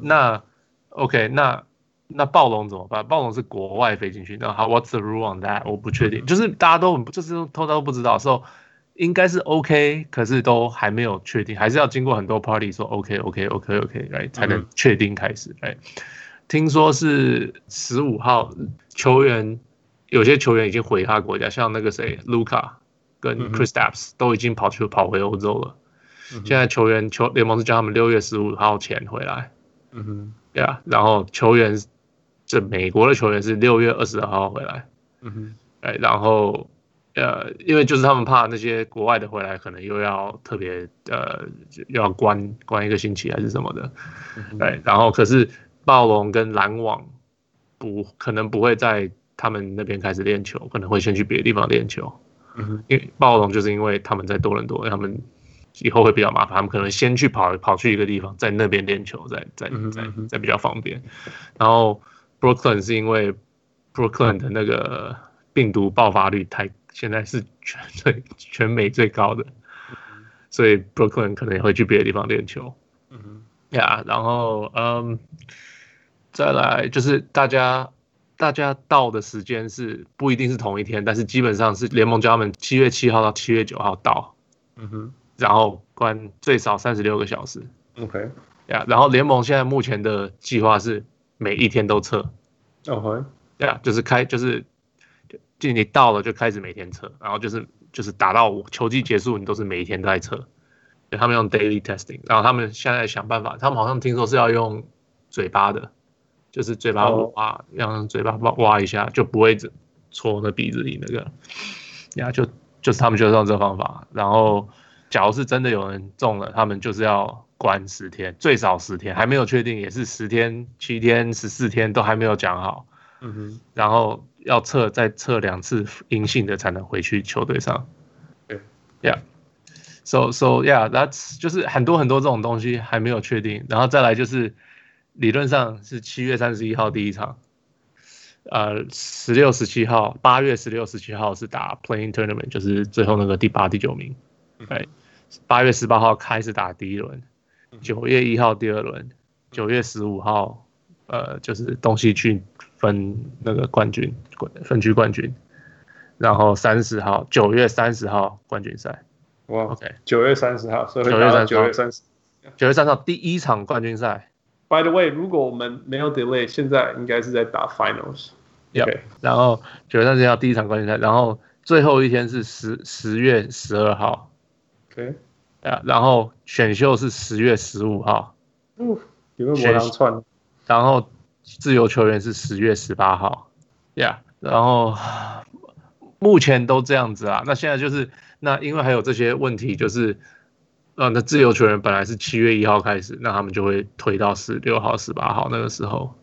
那 OK，那那暴龙怎么办？暴龙是国外飞进去，那好，What's the rule on that？我不确定，就是大家都很就是通常都不知道，所以。应该是 OK，可是都还没有确定，还是要经过很多 party 说 OK OK OK OK，来、才能确定开始。哎、right? 嗯，听说是十五号球员，有些球员已经回他国家，像那个谁，Luka 跟 Kristaps 都已经跑去跑回欧洲了。现在球员球联盟是叫他们六月十五号前回来。嗯哼，对啊，然后球员这美国的球员是六月二十二号回来。嗯哼，哎，然后。呃，因为就是他们怕那些国外的回来，可能又要特别呃，又要关关一个星期还是什么的，对。然后可是暴龙跟篮网不可能不会在他们那边开始练球，可能会先去别的地方练球。嗯，因为暴龙就是因为他们在多伦多，他们以后会比较麻烦，他们可能先去跑跑去一个地方，在那边练球，再再再再比较方便。然后 Brooklyn 是因为 Brooklyn 的那个病毒爆发率太。现在是全最全美最高的，所以 Brooklyn 可能也会去别的地方练球。嗯哼，呀，然后嗯，再来就是大家大家到的时间是不一定是同一天，但是基本上是联盟叫他们七月七号到七月九号到。嗯哼，然后关最少三十六个小时。OK，呀，然后联盟现在目前的计划是每一天都测。OK，呀，就是开就是。就你到了就开始每天测，然后就是就是打到球季结束，你都是每一天都在测。就他们用 daily testing，然后他们现在想办法，他们好像听说是要用嘴巴的，就是嘴巴挖，要用嘴巴挖挖一下，就不会戳那鼻子里那个。呀，就就是他们就是用这方法。然后，假如是真的有人中了，他们就是要关十天，最少十天，还没有确定，也是十天、七天、十四天都还没有讲好。嗯哼，然后。要测再测两次阴性的才能回去球队上。对，Yeah，so so yeah，that's 就是很多很多这种东西还没有确定，然后再来就是理论上是七月三十一号第一场，呃，十六十七号，八月十六十七号是打 Playing Tournament，就是最后那个第八第九名。对，八月十八号开始打第一轮，九月一号第二轮，九月十五号，呃，就是东西区。分那个冠军，分区冠军，然后三十号，九月三十号冠军赛。哇，OK，九月三十号，九月三九月三十，九月三十号第一场冠军赛。By the way，如果我们没有 delay，现在应该是在打 finals。OK，然后九月三十号第一场冠军赛，然后最后一天是十十月十二号。OK，啊，然后选秀是十月十五号。嗯，有没有磨枪串？然后。自由球员是十月十八号，Yeah，然后目前都这样子啊。那现在就是那因为还有这些问题，就是呃，那自由球员本来是七月一号开始，那他们就会推到十六号、十八号那个时候。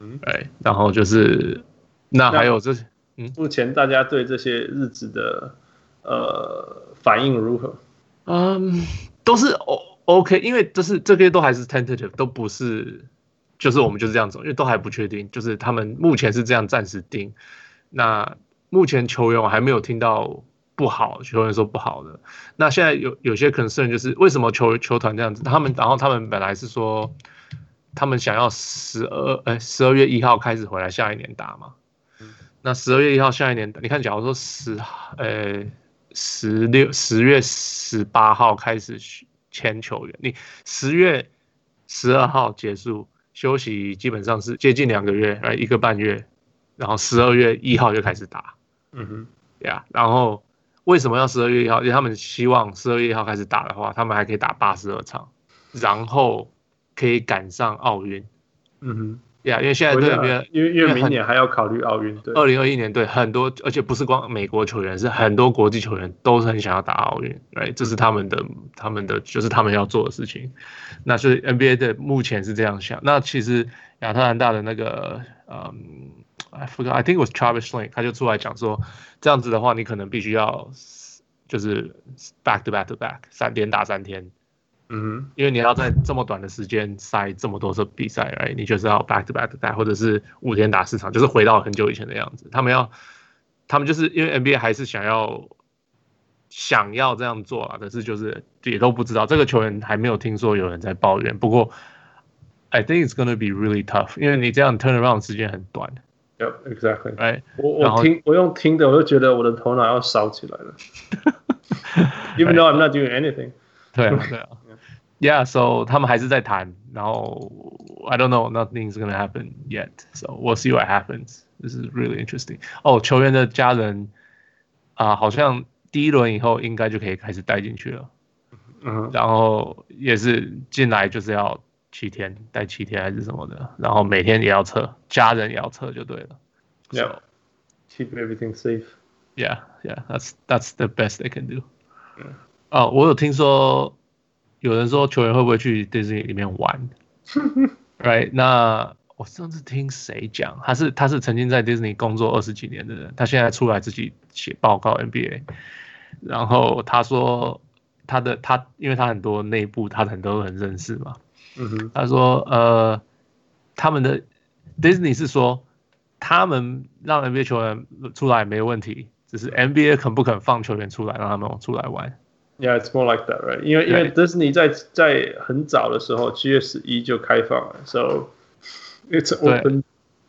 嗯，对，然后就是那还有这些，嗯，目前大家对这些日子的呃反应如何？嗯，都是 O OK，因为这是这些都还是 tentative，都不是。就是我们就是这样走，因为都还不确定。就是他们目前是这样暂时定。那目前球员我还没有听到不好，球员说不好的。那现在有有些 concern 就是为什么球球团这样子？他们然后他们本来是说他们想要十二哎十二月一号开始回来下一年打嘛。那十二月一号下一年，你看假如说十呃十六十月十八号开始签球员，你十月十二号结束。休息基本上是接近两个月，呃，一个半月，然后十二月一号就开始打，嗯哼，呀，然后为什么要十二月一号？因为他们希望十二月一号开始打的话，他们还可以打八十二场，然后可以赶上奥运，嗯哼。Yeah, 因为现在对面，因为因为明年还要考虑奥运，对，二零二一年对很多，而且不是光美国球员，是很多国际球员都是很想要打奥运，对，这是他们的他们的就是他们要做的事情。那所以 NBA 的目前是这样想。那其实亚特兰大的那个，嗯，I forgot, I think it was Travis Schlenk，他就出来讲说，这样子的话，你可能必须要就是 back to back to back 三连打三天。嗯，因为你要在这么短的时间塞这么多次比赛，哎，你就是要 back to back to back，或者是五天打四场，就是回到很久以前的样子。他们要，他们就是因为 NBA 还是想要想要这样做啊，但是就是也都不知道这个球员还没有听说有人在抱怨。不过，I think it's gonna be really tough，因为你这样 turn around 时间很短。Yep, exactly。哎，我我听我用听的，我就觉得我的头脑要烧起来了。Even though I'm not doing anything。对啊，对啊。Yeah，so 他们还是在谈，然后 I don't know nothing's gonna happen yet，so we'll see what happens。This is really interesting。哦，球员的家人啊，好像第一轮以后应该就可以开始带进去了。嗯，然后也是进来就是要七天，待七天还是什么的，然后每天也要测，家人也要测就对了。Yeah，keep everything safe。Yeah，yeah，that's that's the best they can do。哦，我有听说。 有人说球员会不会去 Disney 里面玩？Right？那我上次听谁讲？他是他是曾经在 Disney 工作二十几年的人，他现在出来自己写报告 NBA。然后他说他的他，因为他很多内部他很多人认识嘛。嗯哼。他说呃，他们的 Disney 是说他们让 NBA 球员出来没问题，只是 NBA 肯不肯放球员出来，让他们出来玩。Yeah, it's more like that, right? 因为因为 Disney 在在很早的时候，七月十一就开放了，so it's open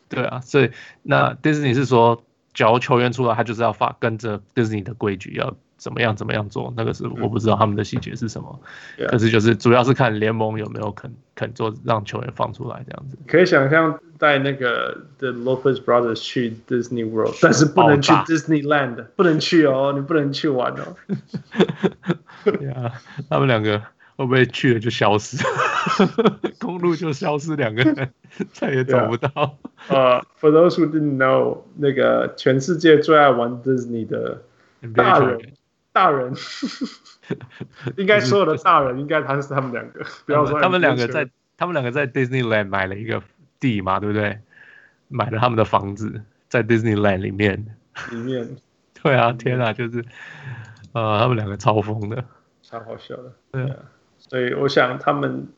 对。对啊，所以那 Disney 是说，假如球员出来，他就是要发跟着 Disney 的规矩要。怎么样？怎么样做？那个是我不知道他们的细节是什么，嗯、可是就是主要是看联盟有没有肯肯做让球员放出来这样子。可以想象带那个 The Lopez Brothers 去 Disney World，但是不能去 Disneyland，不能去哦，你不能去玩哦。对啊，他们两个会不会去了就消失？公路就消失，两个人再也找不到。呃、uh,，For those who didn't know，那个全世界最爱玩 Disney 的大人。大人，应该所有的大人应该他是他们两个，不要说他们两个在他们两个在 Disneyland 买了一个地嘛，对不对？买了他们的房子在 Disneyland 里面，里面，对啊，天啊，就是，呃，他们两个超疯的，超好笑的，对啊，所以我想他们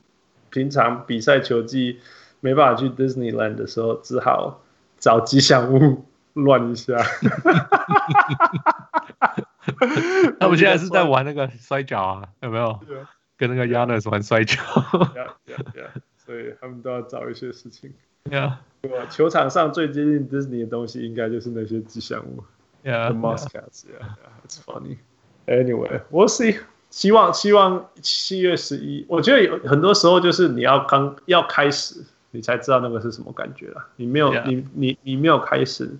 平常比赛球技没办法去 Disneyland 的时候，只好找吉祥物乱一下。他们现在是在玩那个摔跤啊，有没有？跟那个 Giannis 玩摔跤。所以他们都要找一些事情。Yeah，对吧？球场上最接近 Disney 的东西，应该就是那些吉祥物。Yeah，the mascots。Yeah，it's funny。Anyway，we'll see。希望希望七月十一，我觉得有很多时候就是你要刚要开始，你才知道那个是什么感觉了。你没有，你你你没有开始，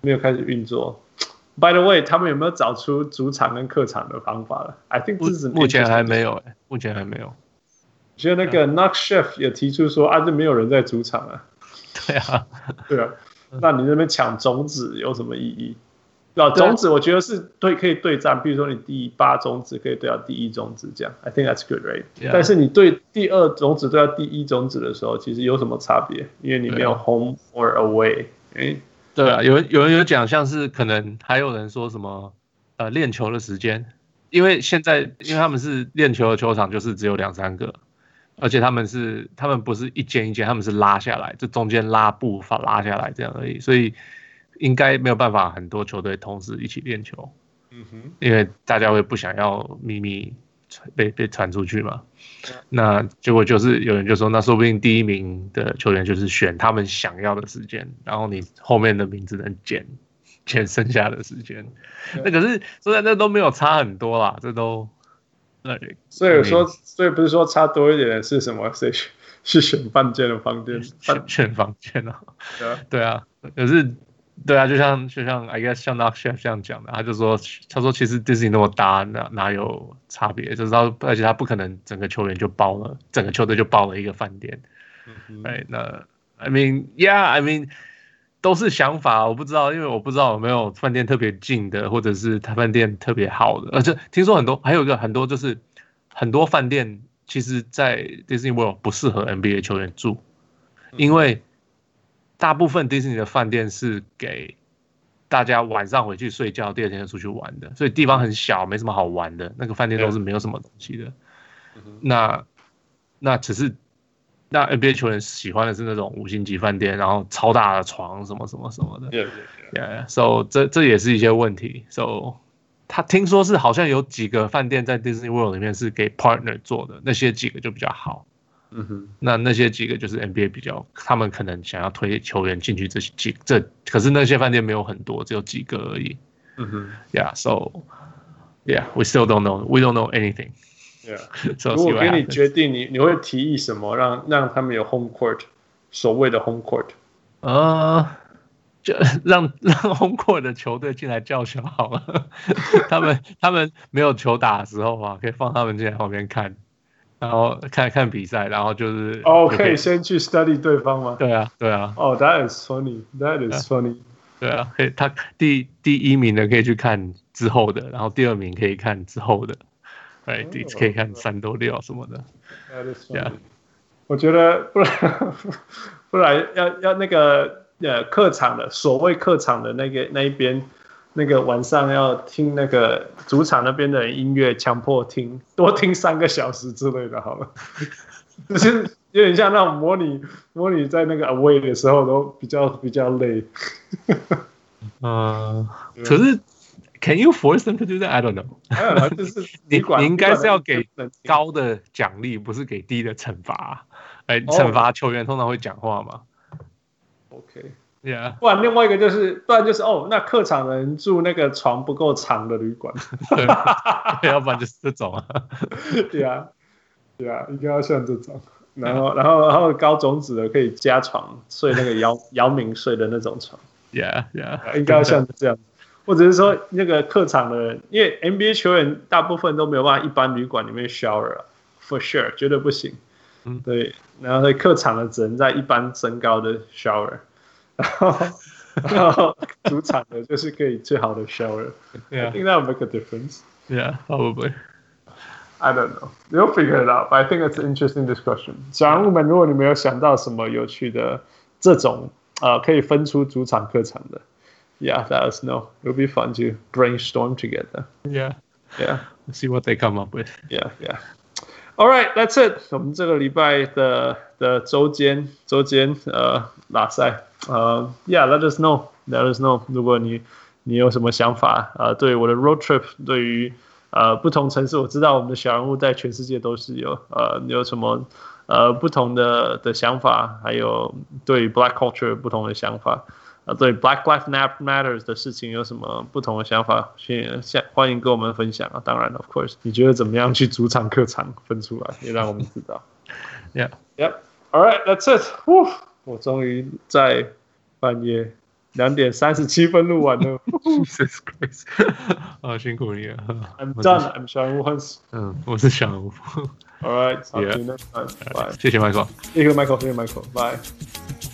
没有开始运作。By the way，他们有没有找出主场跟客场的方法了？I think 这是目前还没有哎，目前还没有。我觉得那个 Knock Chef 也提出说啊，就没有人在主场啊。对啊，对啊，那你那边抢种子有什么意义？啊种子我觉得是对可以对战，比如说你第八种子可以对到第一种子这样，I think that's good, right？但是你对第二种子对到第一种子的时候，其实有什么差别？因为你没有 home or away，哎。对啊，有人有人有讲，像是可能还有人说什么，呃，练球的时间，因为现在因为他们是练球的球场，就是只有两三个，而且他们是他们不是一间一间，他们是拉下来，就中间拉步伐拉下来这样而已，所以应该没有办法很多球队同时一起练球，嗯哼，因为大家会不想要秘密。被被传出去嘛？那结果就是有人就说，那说不定第一名的球员就是选他们想要的时间，然后你后面的名字能减减剩下的时间。那可是虽然那都没有差很多啦，这都那所以说，所以不是说差多一点的是什么？谁是选半间的房间？选选房间啊，对啊，可是。对啊，就像就像 I guess 像 Knox Chef 这样讲的，他就说他说其实 Disney 那么大，哪哪有差别？就是他而且他不可能整个球员就包了，整个球队就包了一个饭店。哎，那 I mean yeah I mean 都是想法，我不知道，因为我不知道有没有饭店特别近的，或者是他饭店特别好的。而且听说很多，还有一个很多就是很多饭店其实，在 Disney World 不适合 NBA 球员住，因为。大部分迪士尼的饭店是给大家晚上回去睡觉，第二天就出去玩的，所以地方很小，没什么好玩的。那个饭店都是没有什么东西的。那那只是那 NBA 球员喜欢的是那种五星级饭店，然后超大的床，什么什么什么的。对对对。So 这这也是一些问题。So 他听说是好像有几个饭店在 Disney World 里面是给 partner 做的，那些几个就比较好。嗯哼，那那些几个就是 NBA 比较，他们可能想要推球员进去这些几这，可是那些饭店没有很多，只有几个而已。嗯哼，Yeah，so yeah，we still don't know，we don't know anything。Yeah，so 如果给你决定你，你你会提议什么让让他们有 home court，所谓的 home court？呃，就让让 home court 的球队进来叫嚣好了。他们他们没有球打的时候啊，可以放他们进来旁边看，然后看看比赛，然后就是哦，可以先去 study 对方吗？对啊，对啊。哦、oh,，That is funny. That is funny. 对啊，可以。他第第一名的可以去看之后的，然后第二名可以看之后的。哎，第一次可以看三多六什么的。Yeah. 我觉得 不然不然要要那个呃客场的所谓客场的那个那一边那个晚上要听那个主场那边的音乐，强迫听多听三个小时之类的，好了，就是有点像那种模拟模拟在那个 away 的时候都比较比较累。嗯，可是。Can you force them to do that? I don't know. 就是 你你应该是要给高的奖励，不是给低的惩罚。哎，惩罚球员通常会讲话嘛？OK，Yeah。不然另外一个就是，不然就是哦，那客场人住那个床不够长的旅馆。对，要不然就是这种啊。对啊，对啊，应该要像这种。然后，然后，然后高种子的可以加床睡那个姚 姚明睡的那种床。Yeah，Yeah，应该要像这样。或者是说那个客场的人，因为 NBA 球员大部分都没有办法一般旅馆里面 shower 啊，for sure 绝对不行。嗯，对，然后在客场的只能在一般身高的 shower，然后然后主场的就是可以最好的 shower。Yeah, I think that would make a difference. Yeah, probably. I don't know. You'll figure it out. But I think it's an interesting discussion. 小人物们，如果你没有想到什么有趣的这种呃可以分出主场客场的。Yeah, let us know. It'll be fun to brainstorm together. Yeah, yeah. Let's see what they come up with. Yeah, yeah. All right, that's it. 我们这个礼拜的的周间周间呃拉赛呃，Yeah, let us know. Let us know. 如果你你有什么想法呃，对我的 road trip，对于呃不同城市，我知道我们的小人物在全世界都是有呃有什么呃不同的的想法，还有对于 Black culture 不同的想法。啊，对 Black Lives Matters 的事情有什么不同的想法？先欢迎跟我们分享啊！当然，of course，你觉得怎么样去主场客场分出来，也让我们知道。Yeah, yep. All right, that's it. 呼，我终于在半夜两点三十七分录完了。Jesus Christ！啊，辛苦你了。I'm done. I'm 小人物 Hans。嗯，我是小人物。All right, see you next time. Bye. 谢谢 Michael。谢谢 Michael。谢谢 Michael。Bye.